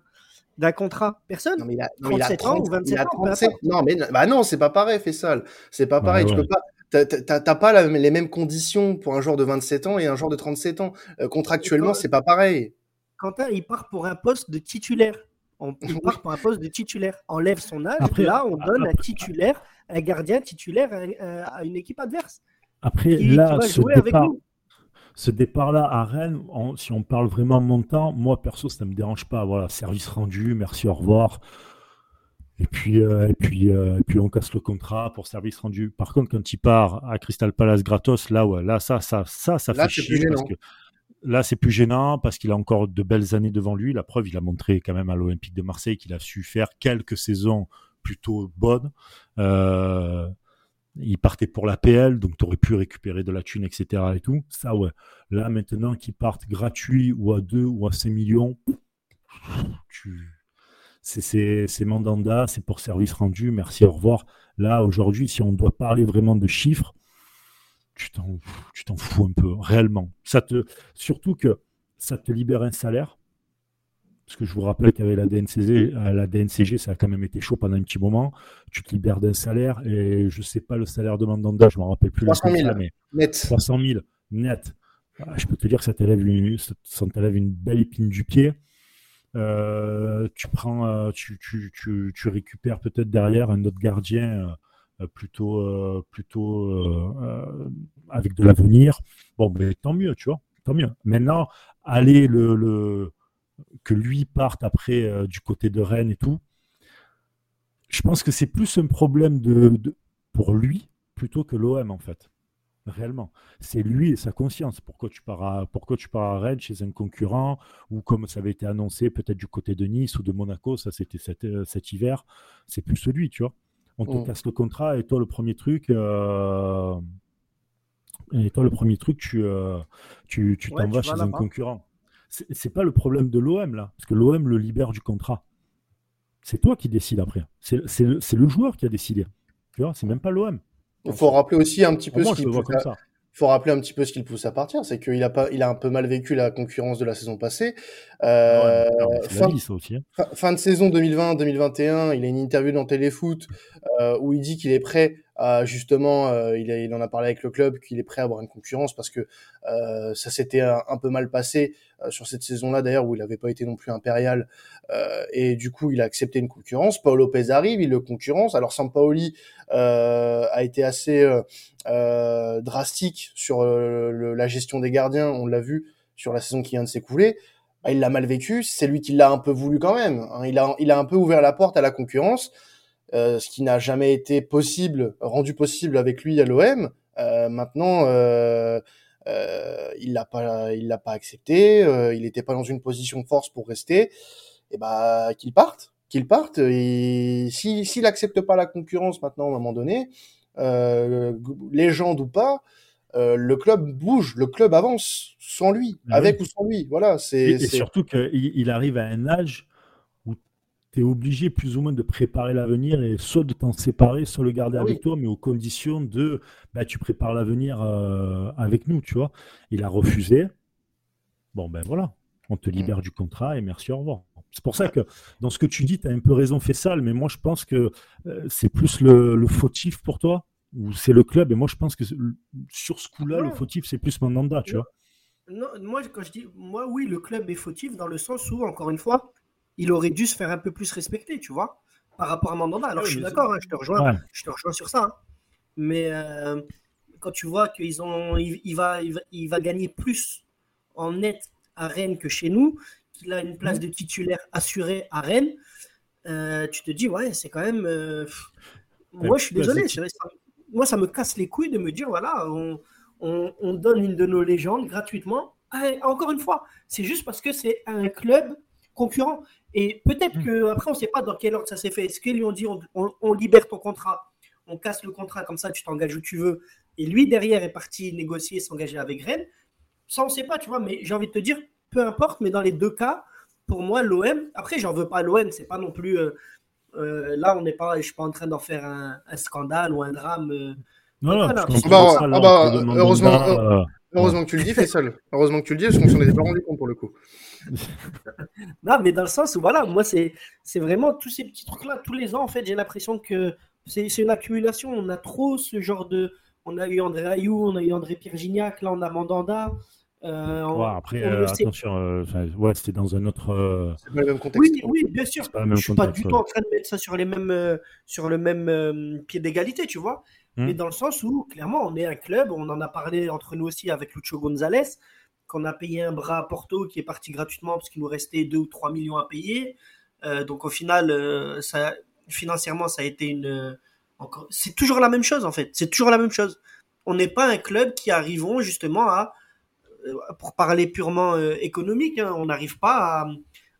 d'un contrat? Personne. Non, mais il a, 37 ans ou 27 ans. Non, mais bah non, c'est pas pareil, Fessal. C'est pas pareil. tu peux pas. T'as pas les mêmes conditions pour un joueur de 27 ans et un joueur de 37 ans. Euh, contractuellement, c'est pas pareil. Quentin, il part pour un poste de titulaire. On, [LAUGHS] il part pour un poste de titulaire. Enlève son âge. là, on donne un titulaire, un gardien titulaire à, une équipe adverse. Après, là, ce départ, ce départ-là à Rennes, si on parle vraiment montant, moi perso, ça ne me dérange pas. Voilà, service rendu, merci, au revoir. Et puis, euh, et, puis, euh, et puis on casse le contrat pour service rendu. Par contre, quand il part à Crystal Palace gratos, là, ouais, là, ça, ça, ça, ça fait chier parce que là, c'est plus gênant parce qu'il a encore de belles années devant lui. La preuve, il a montré quand même à l'Olympique de Marseille qu'il a su faire quelques saisons plutôt bonnes. Euh, il partait pour la PL, donc tu aurais pu récupérer de la thune, etc. et tout. Ça, ouais. Là, maintenant, qu'il parte gratuit ou à 2 ou à 5 millions, tu c'est mandanda, c'est pour service rendu, merci, au revoir. Là, aujourd'hui, si on doit parler vraiment de chiffres, tu t'en fous un peu, réellement. Ça te, surtout que ça te libère un salaire. Parce que je vous rappelle qu'avec la DNCG, euh, la DNCG, ça a quand même été chaud pendant un petit moment. Tu te libères d'un salaire et je ne sais pas le salaire de Mandanda, je ne me rappelle plus 300 000 mais net. 300 000 net. Ah, je peux te dire que ça t'élève une, ça t'élève une belle épine du pied. Euh, tu prends, euh, tu, tu, tu, récupères peut-être derrière un autre gardien euh, plutôt, plutôt avec de l'avenir. Bon, ben tant mieux, tu vois, tant mieux. Maintenant, aller le, le que lui parte après du côté de Rennes et tout. Je pense que c'est plus un problème de pour lui plutôt que l'OM en fait réellement. C'est lui et sa conscience. Pourquoi tu pars à, pourquoi tu pars à Rennes chez un concurrent ou comme ça avait été annoncé peut-être du côté de Nice ou de Monaco, ça c'était cet, euh, cet, hiver, c'est plus celui, tu vois. On te mm. casse le contrat et toi le premier truc, euh, et toi le premier truc, tu euh, tu t'en vas chez un concurrent. C'est pas le problème de l'OM là, parce que l'OM le libère du contrat. C'est toi qui décides après. C'est le, le joueur qui a décidé. Tu vois, c'est même pas l'OM. Il faut rappeler aussi un petit peu ce qui faut rappeler un petit peu ce qui le pousse à partir, c'est qu'il a pas, il a un peu mal vécu la concurrence de la saison passée. Euh, fin, hein. fin, de saison 2020-2021, il a une interview dans Téléfoot euh, où il dit qu'il est prêt justement, euh, il, il, en a parlé avec le club qu'il est prêt à avoir une concurrence parce que euh, ça s'était un, peu mal passé euh, sur cette saison-là d'ailleurs où il n'avait pas été non plus impérial et du coup il a accepté une concurrence. Paul Lopez arrive, il le concurrence. Alors Sampaoli a été assez drastique sur la gestion des gardiens, on l'a vu sur la saison qui vient de s'écouler. Bah, il l'a mal vécu, c'est lui qui l'a un peu voulu quand même. Hein. Il, a, il a un peu ouvert la porte à la concurrence. Euh, ce qui n'a jamais été possible, rendu possible avec lui à l'OM. Euh, maintenant, euh, il l'a pas, il l'a pas accepté. il n'était pas dans une position de force pour rester. Et bah qu'il parte, qu'il parte. Et si s'il accepte pas la concurrence maintenant à un moment donné, légende ou pas, le club bouge, le club avance sans lui, ah avec ou sans lui. Voilà, c'est. Et, surtout qu'il il arrive à un âge tu es obligé plus ou moins de préparer l'avenir et soit de t'en séparer, soit le garder avec toi, mais aux conditions de bah, tu prépares l'avenir euh, avec nous, tu vois. Il a refusé. Bon, ben voilà, on te libère mm. du contrat et merci, au revoir. C'est pour ça que dans ce que tu dis, tu as un peu raison, fait sale, mais moi je pense que euh, c'est plus le, fautif pour toi, ou c'est le club, et moi je pense que sur ce coup-là, le fautif, c'est plus Mandanda, tu vois. Non, moi, quand je dis, moi, oui, le club est fautif dans le sens où, encore une fois, il aurait dû se faire un peu plus respecter, tu vois, par rapport à Mandanda. Alors, je suis d'accord, hein, je, te rejoins, je te rejoins sur ça. Hein. Mais euh, quand tu vois qu'ils ont, il, va, il, va, gagner plus en net à Rennes que chez nous, qu'il a une place de titulaire assurée à Rennes, euh, tu te dis, ouais, c'est quand même. Euh, moi, je suis désolé. moi, ça me casse les couilles de me dire, voilà, on, on, donne une de nos légendes gratuitement. Ah, encore une fois, c'est juste parce que c'est un club concurrent. Et peut-être hmm. que après, on ne sait pas dans quel ordre ça s'est fait. Est-ce qu'ils lui ont dit, on, libère ton contrat, on casse le contrat, comme ça, tu t'engages où tu veux. Et lui, derrière, est parti négocier, s'engager avec Rennes. Ça, on ne sait pas, tu vois. Mais j'ai envie de te dire, peu importe, mais dans les deux cas, pour moi, l'OM, après, j'en veux pas à l'OM, c'est pas non plus. Euh, euh, là, on n'est pas, je suis pas en train d'en faire un, scandale ou un drame. Euh. non, non, bah, ah bah, heureusement, heureusement que tu le dis, seul. Heureusement que tu le dis, parce qu'on s'en était pas rendu compte pour le coup. [LAUGHS] non, mais dans le sens où, voilà, moi, c'est vraiment tous ces petits trucs-là. Tous les ans, en fait, j'ai l'impression que c'est une accumulation. On a trop ce genre de. On a eu André Ayou, on a eu André Pierre Gignac, là, on a Mandanda. Euh, après, euh, attention, euh, ouais, c'était dans un autre. C'est pas le même contexte. Oui, oui bien sûr. je suis pas du tout en train de mettre ça sur les mêmes, sur le même pied d'égalité, tu vois. Hmm. Mais dans le sens où, clairement, on est un club, on en a parlé entre nous aussi avec Lucho Gonzalez, qu'on a payé un bras à Porto qui est parti gratuitement parce qu'il nous restait 2 ou 3 millions à payer. donc au final, ça, financièrement, ça a été une. encore... C'est toujours la même chose en fait. C'est toujours la même chose. On n'est pas un club qui arriveront justement à euh, pour parler purement euh, économique, hein, on n'arrive pas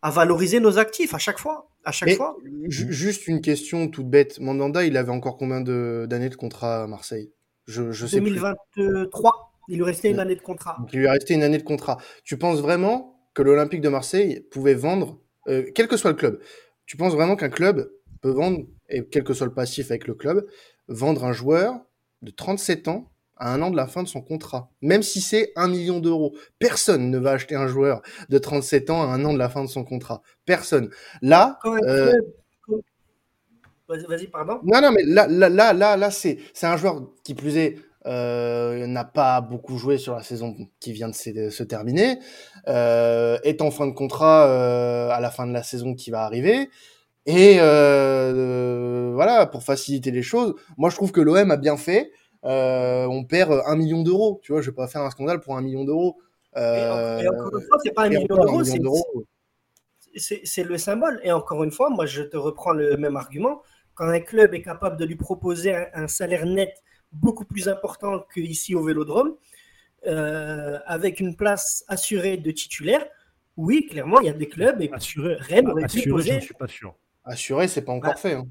à, valoriser nos actifs à chaque fois. À chaque fois. Juste une question toute bête. Mandanda, il avait encore combien d'années de, contrat à Marseille? Je, je sais 2023. Il lui restait une année de contrat. il lui restait une année de contrat. Tu penses vraiment que l'Olympique de Marseille pouvait vendre, euh, quel que soit le club, tu penses vraiment qu'un club peut vendre, et quel que soit le passif avec le club, vendre un joueur de 37 ans à un an de la fin de son contrat, même si c'est un million d'euros? Personne ne va acheter un joueur de 37 ans à un an de la fin de son contrat. Personne. Là, euh... vas-y, pardon. Non, non, mais là, là, là, là, là c'est, c'est un joueur qui plus est euh, n'a pas beaucoup joué sur la saison qui vient de se, terminer, euh, est en fin de contrat euh, à la fin de la saison qui va arriver. Et voilà, pour faciliter les choses, moi je trouve que l'OM a bien fait on perd un million d'euros. Tu vois, je vais pas faire un scandale pour un million d'euros. Et, encore une fois, c'est pas un million d'euros, c'est le symbole. Et encore une fois, moi, je te reprends le même argument. Quand un club est capable de lui proposer un, salaire net beaucoup plus important qu'ici au Vélodrome, euh, avec une place assurée de titulaire, oui, clairement, il y a des clubs. Et assuré, Rennes aurait assuré, je suis pas sûr. Assuré, c'est pas encore bah, fait. Hein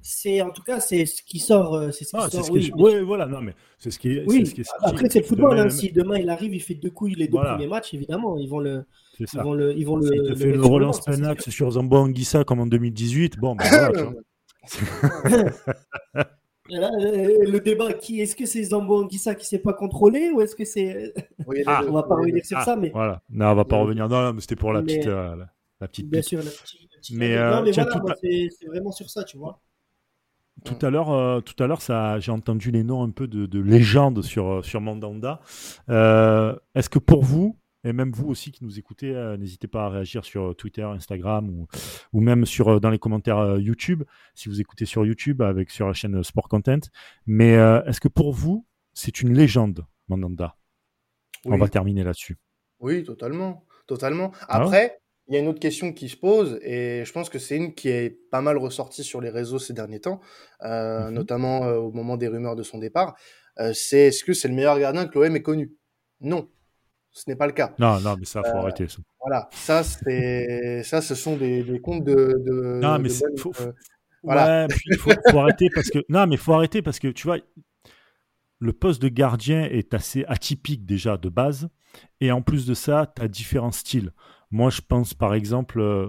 c'est en tout cas c'est ce qui sort euh, c'est ce qui ah, sort oui, voilà non mais c'est ce qui oui. après c'est le football hein. si demain il arrive il fait deux couilles les deux premiers matchs évidemment ils vont le ils vont le ils vont le, il te fait le relance Penax sur Zambo Anguissa comme en 2018 bon ben voilà, [LAUGHS] [LAUGHS] le débat qui est-ce que c'est Zambo Anguissa qui s'est pas contrôlé ou est-ce que c'est ah, on va pas revenir sur ça mais voilà. Non on va pas revenir. Non, mais c'était pour la petite euh, la, petite bien sûr la petite, mais, euh, mais voilà, c'est vraiment sur ça tu vois. Tout à l'heure, euh, tout à l'heure, ça, j'ai entendu les noms un peu de, de légendes sur euh, sur Mandanda. Euh, est-ce que pour vous, et même vous aussi qui nous écoutez, n'hésitez pas à réagir sur Twitter, Instagram ou, ou même sur dans les commentaires YouTube, si vous écoutez sur YouTube avec sur la chaîne Sport Content. Mais est-ce que pour vous, c'est une légende, Mandanda? On va terminer là-dessus. Oui, totalement, totalement. Ah Après il y a une autre question qui se pose, et je pense que c'est une qui est pas mal ressortie sur les réseaux ces derniers temps, euh, mmh notamment euh, au moment des rumeurs de son départ. Euh, c'est est-ce que c'est le meilleur gardien que l'OM ait connu? Non, ce n'est pas le cas. Non, non, mais ça, faut arrêter. Ça. Voilà, ça, c'est ça, ce sont des, des comptes de. de non, mais il faut, voilà. ouais, puis faut, faut arrêter parce que non, mais faut arrêter parce que tu vois, le poste de gardien est assez atypique déjà de base, et en plus de ça, tu as différents styles. Moi, je pense par exemple, euh,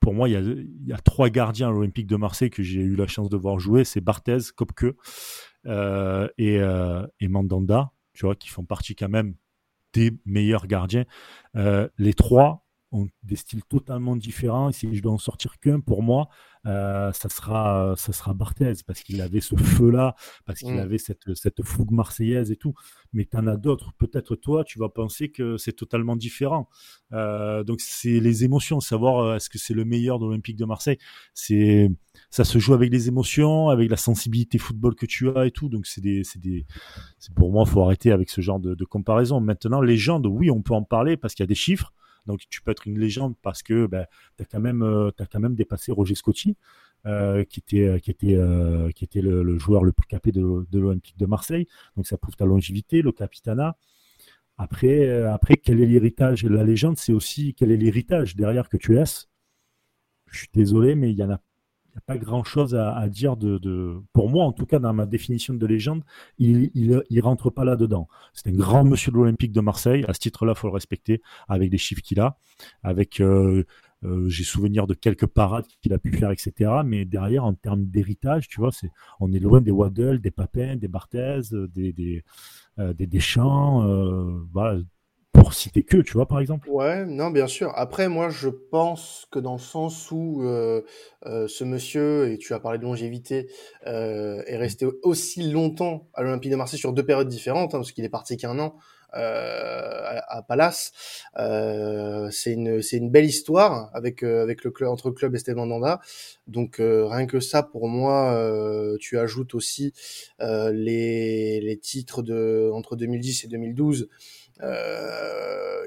pour moi, il y a, trois gardiens à l'Olympique de Marseille que j'ai eu la chance de voir jouer. C'est Barthez, Kopke euh, euh, et, Mandanda, tu vois, qui font partie quand même des meilleurs gardiens. les trois, ont des styles totalement différents. Et si je dois en sortir qu'un, pour moi, euh, ça sera ça sera Barthez parce qu'il avait ce feu-là, parce qu'il mm. avait cette, cette fougue marseillaise et tout. Mais tu en as d'autres. Peut-être toi, tu vas penser que c'est totalement différent. Euh, donc c'est les émotions, savoir euh, est-ce que c'est le meilleur de l'Olympique de Marseille. C'est ça se joue avec les émotions, avec la sensibilité football que tu as et tout. Donc c'est des c'est des pour moi, faut arrêter avec ce genre de, de comparaison. Maintenant, légende, oui, on peut en parler parce qu'il y a des chiffres. Donc tu peux être une légende parce que ben, tu as, quand même, euh, quand même dépassé Roger Scotti, euh, qui était, euh, qui était, qui était le, joueur le plus capé de, l'Olympique de Marseille. Donc ça prouve ta longévité, le capitana. Après, après quel est l'héritage? La légende, c'est aussi quel est l'héritage derrière que tu laisses. Je suis désolé, mais il y en a n'y a pas grand-chose à, dire de, Pour moi, en tout cas, dans ma définition de légende, il ne rentre pas là-dedans. C'est un grand monsieur de l'Olympique de Marseille. À ce titre-là, il faut le respecter avec les chiffres qu'il a. Avec, euh, euh, j'ai souvenir de quelques parades qu'il a pu faire, etc. Mais derrière, en termes d'héritage, tu vois, c'est, on est loin des Waddle, des Papin, des Barthez, des, des, euh, des Deschamps. voilà, pour citer que, tu vois, par exemple. Ouais, non, bien sûr. Après, moi, je pense que dans le sens où euh, euh, ce monsieur, et tu as parlé de longévité, euh, est resté aussi longtemps à l'Olympique de Marseille sur deux périodes différentes, hein, parce qu'il est parti qu'un an à, à, Palace. c'est une, une belle histoire avec avec le club entre le club et Stéphane Danda. Donc rien que ça, pour moi, tu ajoutes aussi les les titres de entre 2010 et 2012 euh,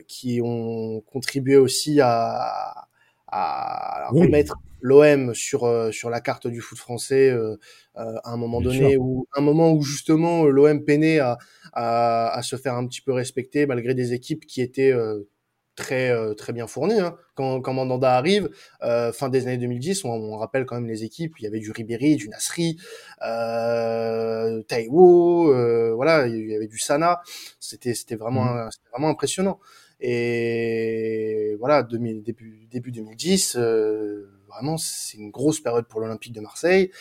qui ont contribué aussi à, à remettre l'OM sur euh, sur la carte du foot français euh, à un moment donné ou un moment où justement l'OM peinait à, à, à, se faire un petit peu respecter malgré des équipes qui étaient euh, très bien fourni. Hein. Quand, quand Mandanda arrive, euh, fin des années 2010, on, on, rappelle quand même les équipes. Il y avait du Ribéry, du Nasri, euh, Taiwo, euh, voilà, il y avait du Sana. C'était c'était vraiment mmh. vraiment impressionnant. Et voilà, début début 2010, euh, vraiment c'est une grosse période pour l'Olympique de Marseille.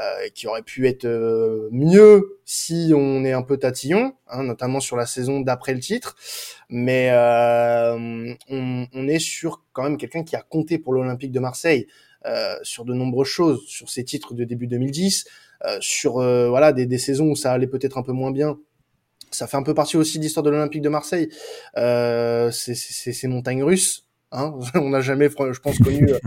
Euh, qui aurait pu être euh, mieux si on est un peu tatillon, hein, notamment sur la saison d'après le titre. Mais euh, on, on, est sur quand même quelqu'un qui a compté pour l'Olympique de Marseille sur de nombreuses choses, sur ses titres de début 2010, sur voilà des, des saisons où ça allait peut-être un peu moins bien ça fait un peu partie aussi de l'histoire de l'Olympique de Marseille. Euh, c'est ces montagnes russes Hein [LAUGHS] on n'a jamais, je pense, connu euh,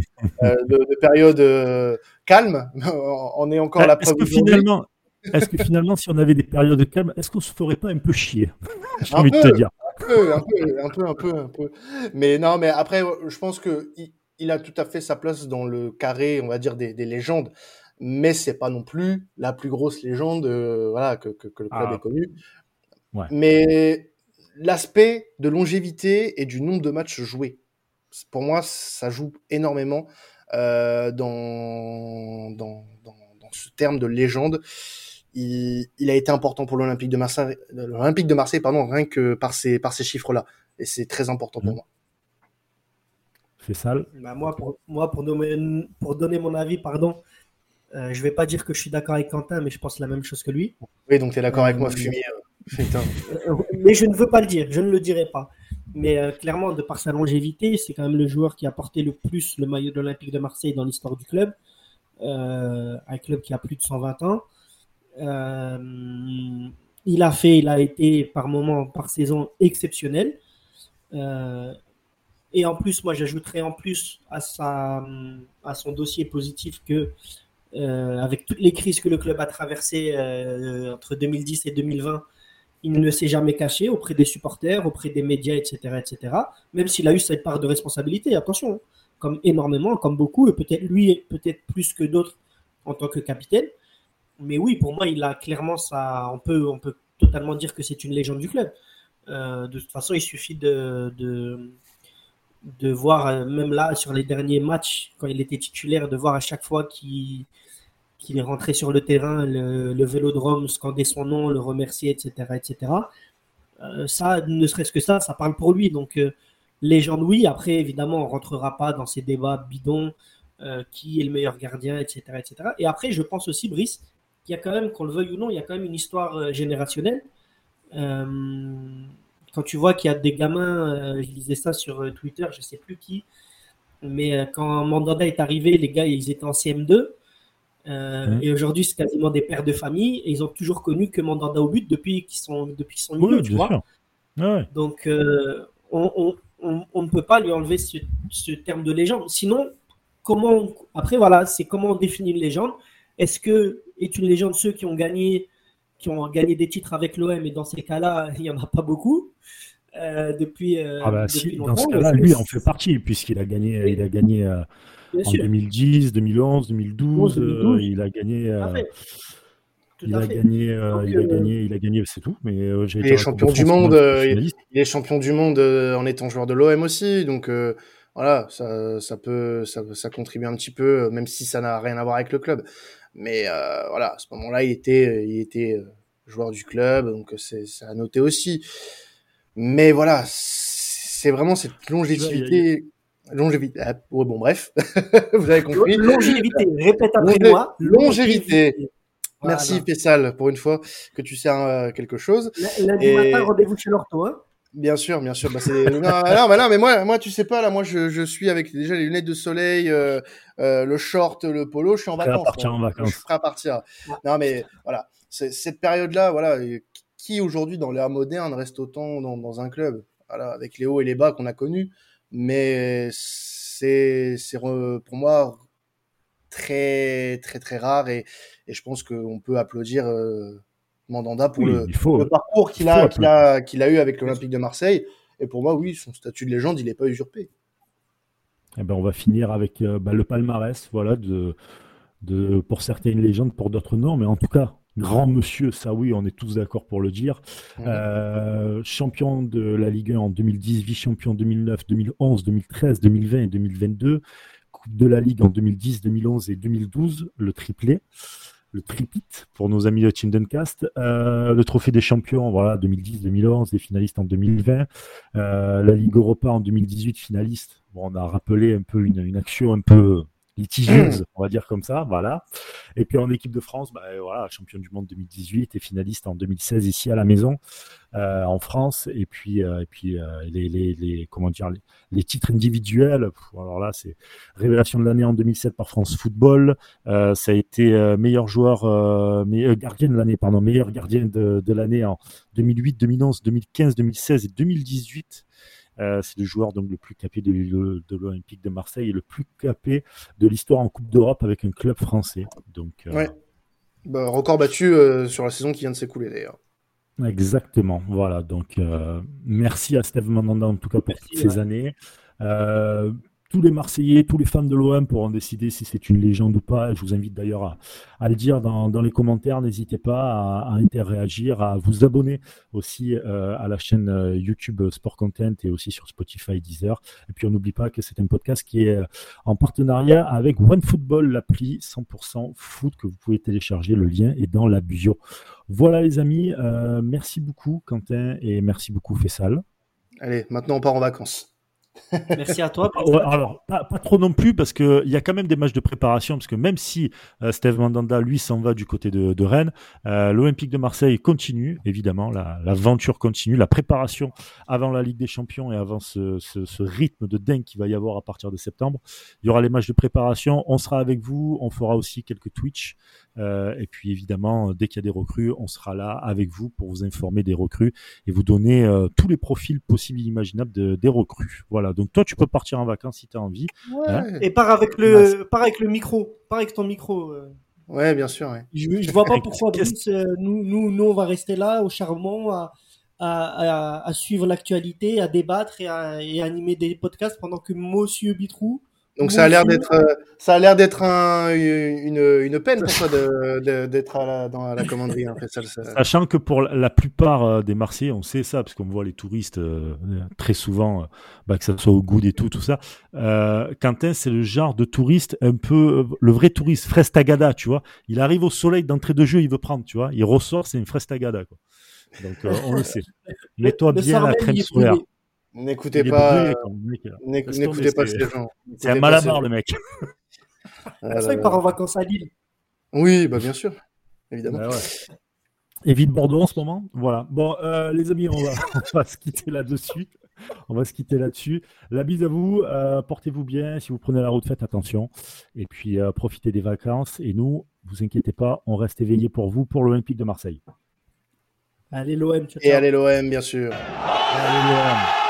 euh, de, de, période euh, calme. [LAUGHS] on est encore la preuve. Est-ce que finalement, est-ce que finalement, si on avait des périodes calmes, est-ce qu'on se ferait pas un peu chier? [LAUGHS] J'ai envie de te dire. Un peu, un peu, un peu, un peu, un peu. Mais non, mais après, je pense que il, a tout à fait sa place dans le carré, on va dire, des, des légendes. Mais c'est pas non plus la plus grosse légende, voilà, que, que, que, le club ah. ait connue. Ouais. Mais l'aspect de longévité et du nombre de matchs joués pour moi, ça joue énormément euh, dans, dans, dans, dans, ce terme de légende. Il, il a été important pour l'Olympique de Marseille, l'Olympique de Marseille, pardon, rien que par ces, par ces chiffres-là. Et c'est très important pour mmh. moi. C'est sale. Bah moi, pour, moi pour, donner, pour donner mon avis, pardon, euh, je vais pas dire que je suis d'accord avec Quentin, mais je pense la même chose que lui. Oui, donc tu es d'accord avec moi, euh, Fumier. [LAUGHS] Euh, mais je ne veux pas le dire, je ne le dirai pas. Mais euh, clairement, de par sa longévité, c'est quand même le joueur qui a porté le plus le maillot de l'Olympique de Marseille dans l'histoire du club. Euh, un club qui a plus de 120 ans. Euh, il a fait, il a été par moment, par saison exceptionnel. Et en plus, moi, j'ajouterais en plus à, sa, à son dossier positif que, avec toutes les crises que le club a traversées entre 2010 et 2020, il ne s'est jamais caché auprès des supporters, auprès des médias, etc., etc. Même s'il a eu cette part de responsabilité, attention, hein. comme énormément, comme beaucoup, et peut-être lui, peut-être plus que d'autres en tant que capitaine. Mais oui, pour moi, il a clairement ça. On peut, on peut totalement dire que c'est une légende du club. Euh, de toute façon, il suffit de, de, de voir, euh, même là, sur les derniers matchs, quand il était titulaire, de voir à chaque fois qu'il qu'il est rentré sur le terrain, le, le, vélodrome, scander son nom, le remercier, etc. etc. Euh, ça, ne serait-ce que ça, ça parle pour lui. Donc, euh, légende, oui. Après, évidemment, on rentrera pas dans ces débats bidons, euh, qui est le meilleur gardien, etc., etc. Et après, je pense aussi, Brice, qu'il y a quand même, qu'on le veuille ou non, il y a quand même une histoire euh, générationnelle. Quand tu vois qu'il y a des gamins, je disais ça sur Twitter, je sais plus qui, mais quand Mandanda est arrivé, les gars, ils étaient en CM2. Mmh. Et aujourd'hui, c'est quasiment des pères de famille. Et ils ont toujours connu que Mandanda au but depuis qu'ils sont, depuis qu'ils sont oui, tu vois. Donc, on, on, ne peut pas lui enlever ce, ce, terme de légende. Sinon, comment après voilà, c'est comment on définit une légende. Est-ce que est une légende ceux qui ont gagné qui ont gagné des titres avec l'OM et dans ces cas-là, [LAUGHS] il y en a pas beaucoup. Euh, depuis, euh, ah bah si, dans ce cas-là, lui en fait partie puisqu'il a gagné, il a gagné euh, en 2010, 2011, 2012, il a gagné. Il a, gagné, il a gagné, il a gagné, c'est tout. Mais il est champion du monde. il est champion du monde en étant joueur de l'OM aussi, donc voilà, ça, ça peut, ça, ça contribue un petit peu, même si ça n'a rien à voir avec le club. Mais euh, voilà, à ce moment-là, il était, il était euh, joueur du club, donc c'est, a noté aussi. Mais voilà, c'est vraiment cette longévité. Longévité. Ah, bon, bref, [LAUGHS] vous avez compris. Longévité, répète après moi. Longévité. Merci Fessal pour une fois que tu sers euh, quelque chose. Lundi Et... matin, rendez-vous chez l'ortho. Hein Bien sûr, bien sûr. Bah, c'est... non, non, non, mais moi, moi, tu sais pas là. Moi, je, je suis avec déjà les lunettes de soleil, euh, euh, le short, le polo. Je suis en vacances. À partir en vacances. Je suis prêt à partir. Non, mais voilà, c'est, cette période-là, voilà, qui aujourd'hui dans l'ère moderne reste autant dans, dans un club, voilà, avec les hauts et les bas qu'on a connus. Mais c'est, c'est pour moi très, très, très rare et, et je pense qu'on peut applaudir. Euh, Mandanda pour le, parcours qu'il a, qu'il a, qu'il a eu avec l'Olympique de Marseille. Et pour moi, oui, son statut de légende, il n'est pas usurpé. Eh ben, on va finir avec euh, bah, le palmarès, voilà, de, de, pour certains une légende, pour d'autres non, mais en tout cas, grand monsieur, ça oui, on est tous d'accord pour le dire. Euh, champion de la Ligue 1 en 2010, vice-champion 2009, 2011, 2013, 2020 et 2022. Coupe de la Ligue en 2010, 2011 et 2012, le triplé le tripit pour nos amis de Tindencast. Euh, le trophée des champions, voilà, 2010-2011, les finalistes en 2020. Euh, la Ligue Europa en 2018, finaliste. Bon, on a rappelé un peu une, une action un peu litigieuse, on va dire comme ça, voilà. Et puis en équipe de France, bah, voilà, champion du monde 2018 et finaliste en 2016 ici à la maison euh, en France. Et puis, euh, et puis euh, les, les, les, comment dire, les, titres individuels. alors là, c'est révélation de l'année en 2007 par France Football. ça a été meilleur joueur, meilleur gardien de l'année, pardon, meilleur gardien de, de l'année en 2008, 2011, 2015, 2016 et 2018. Euh, c'est le joueur donc le plus capé de, l'Olympique de Marseille et le plus capé de l'histoire en Coupe d'Europe avec un club français. Donc, euh, ouais. Bah, record battu euh, sur la saison qui vient de s'écouler d'ailleurs. Exactement, voilà. Donc, merci à Steve Mandanda en tout cas pour toutes ces années tous les Marseillais, tous les fans de l'OM pourront décider si c'est une légende ou pas. Je vous invite d'ailleurs à, le dire dans, les commentaires. N'hésitez pas à, interréagir, à vous abonner aussi euh, à la chaîne euh, YouTube Sport Content et aussi sur Spotify, Deezer. Et puis on n'oublie pas que c'est un podcast qui est euh, en partenariat avec OneFootball, l'appli 100% foot que vous pouvez télécharger. Le lien est dans la bio. Voilà les amis, merci beaucoup Quentin et merci beaucoup Fessal. Allez, maintenant on part en vacances. Merci à toi. alors, pas, trop non plus, parce qu'il y a quand même des matchs de préparation, parce que même si euh, Steve Mandanda, lui, s'en va du côté de, Rennes, euh, l'Olympique de Marseille continue, évidemment, l'aventure continue, la préparation avant la Ligue des Champions et avant ce, rythme de dingue qu'il va y avoir à partir de septembre. Il y aura les matchs de préparation, on sera avec vous, on fera aussi quelques Twitch, euh, et puis évidemment, dès qu'il y a des recrues, on sera là avec vous pour vous informer des recrues et vous donner tous les profils possibles et imaginables de, des recrues. Voilà. Donc toi, tu peux partir en vacances si tu as envie. Hein. Et pars avec le, pars avec le micro, pars avec ton micro. Euh. Ouais, bien sûr. Je, je vois pas [LAUGHS] pourquoi euh, nous, nous, nous, on va rester là au charbon à, à, à, suivre l'actualité, à débattre et à, et animer des podcasts pendant que Monsieur Bitrou donc ça a l'air d'être, euh, ça a l'air d'être un, une, une peine pour toi d'être dans la commanderie. En fait, ça, Sachant que pour la plupart euh, des Marseillais, on sait ça parce qu'on voit les touristes euh, très souvent, bah, que ça soit au goût et tout, tout ça. Quentin, c'est le genre de touriste un peu le vrai touriste, frestagada, tu vois. Il arrive au soleil d'entrée de jeu, il veut prendre, tu vois. Il ressort, c'est une frestagada, quoi. Donc on le sait. [LAUGHS] Mets-toi bien la crème solaire. N'écoutez pas, n'écoutez pas ces gens. C'est un malabar, le mec. [LAUGHS] C'est ça qu'il part en vacances à Lille. Oui, bah bien sûr, évidemment. Bah évite Bordeaux en ce moment? Voilà. Bon, euh, les amis, on va, [LAUGHS] on va se quitter là-dessus. On va se quitter là-dessus. La bise à vous. Euh, portez-vous bien. Si vous prenez la route, faites attention. Et puis, euh, profitez des vacances. Et nous, vous inquiétez pas, on reste éveillés pour vous pour l'Olympique de Marseille. Allez l'OM. Et allez l'OM, bien sûr. Allez l'OM.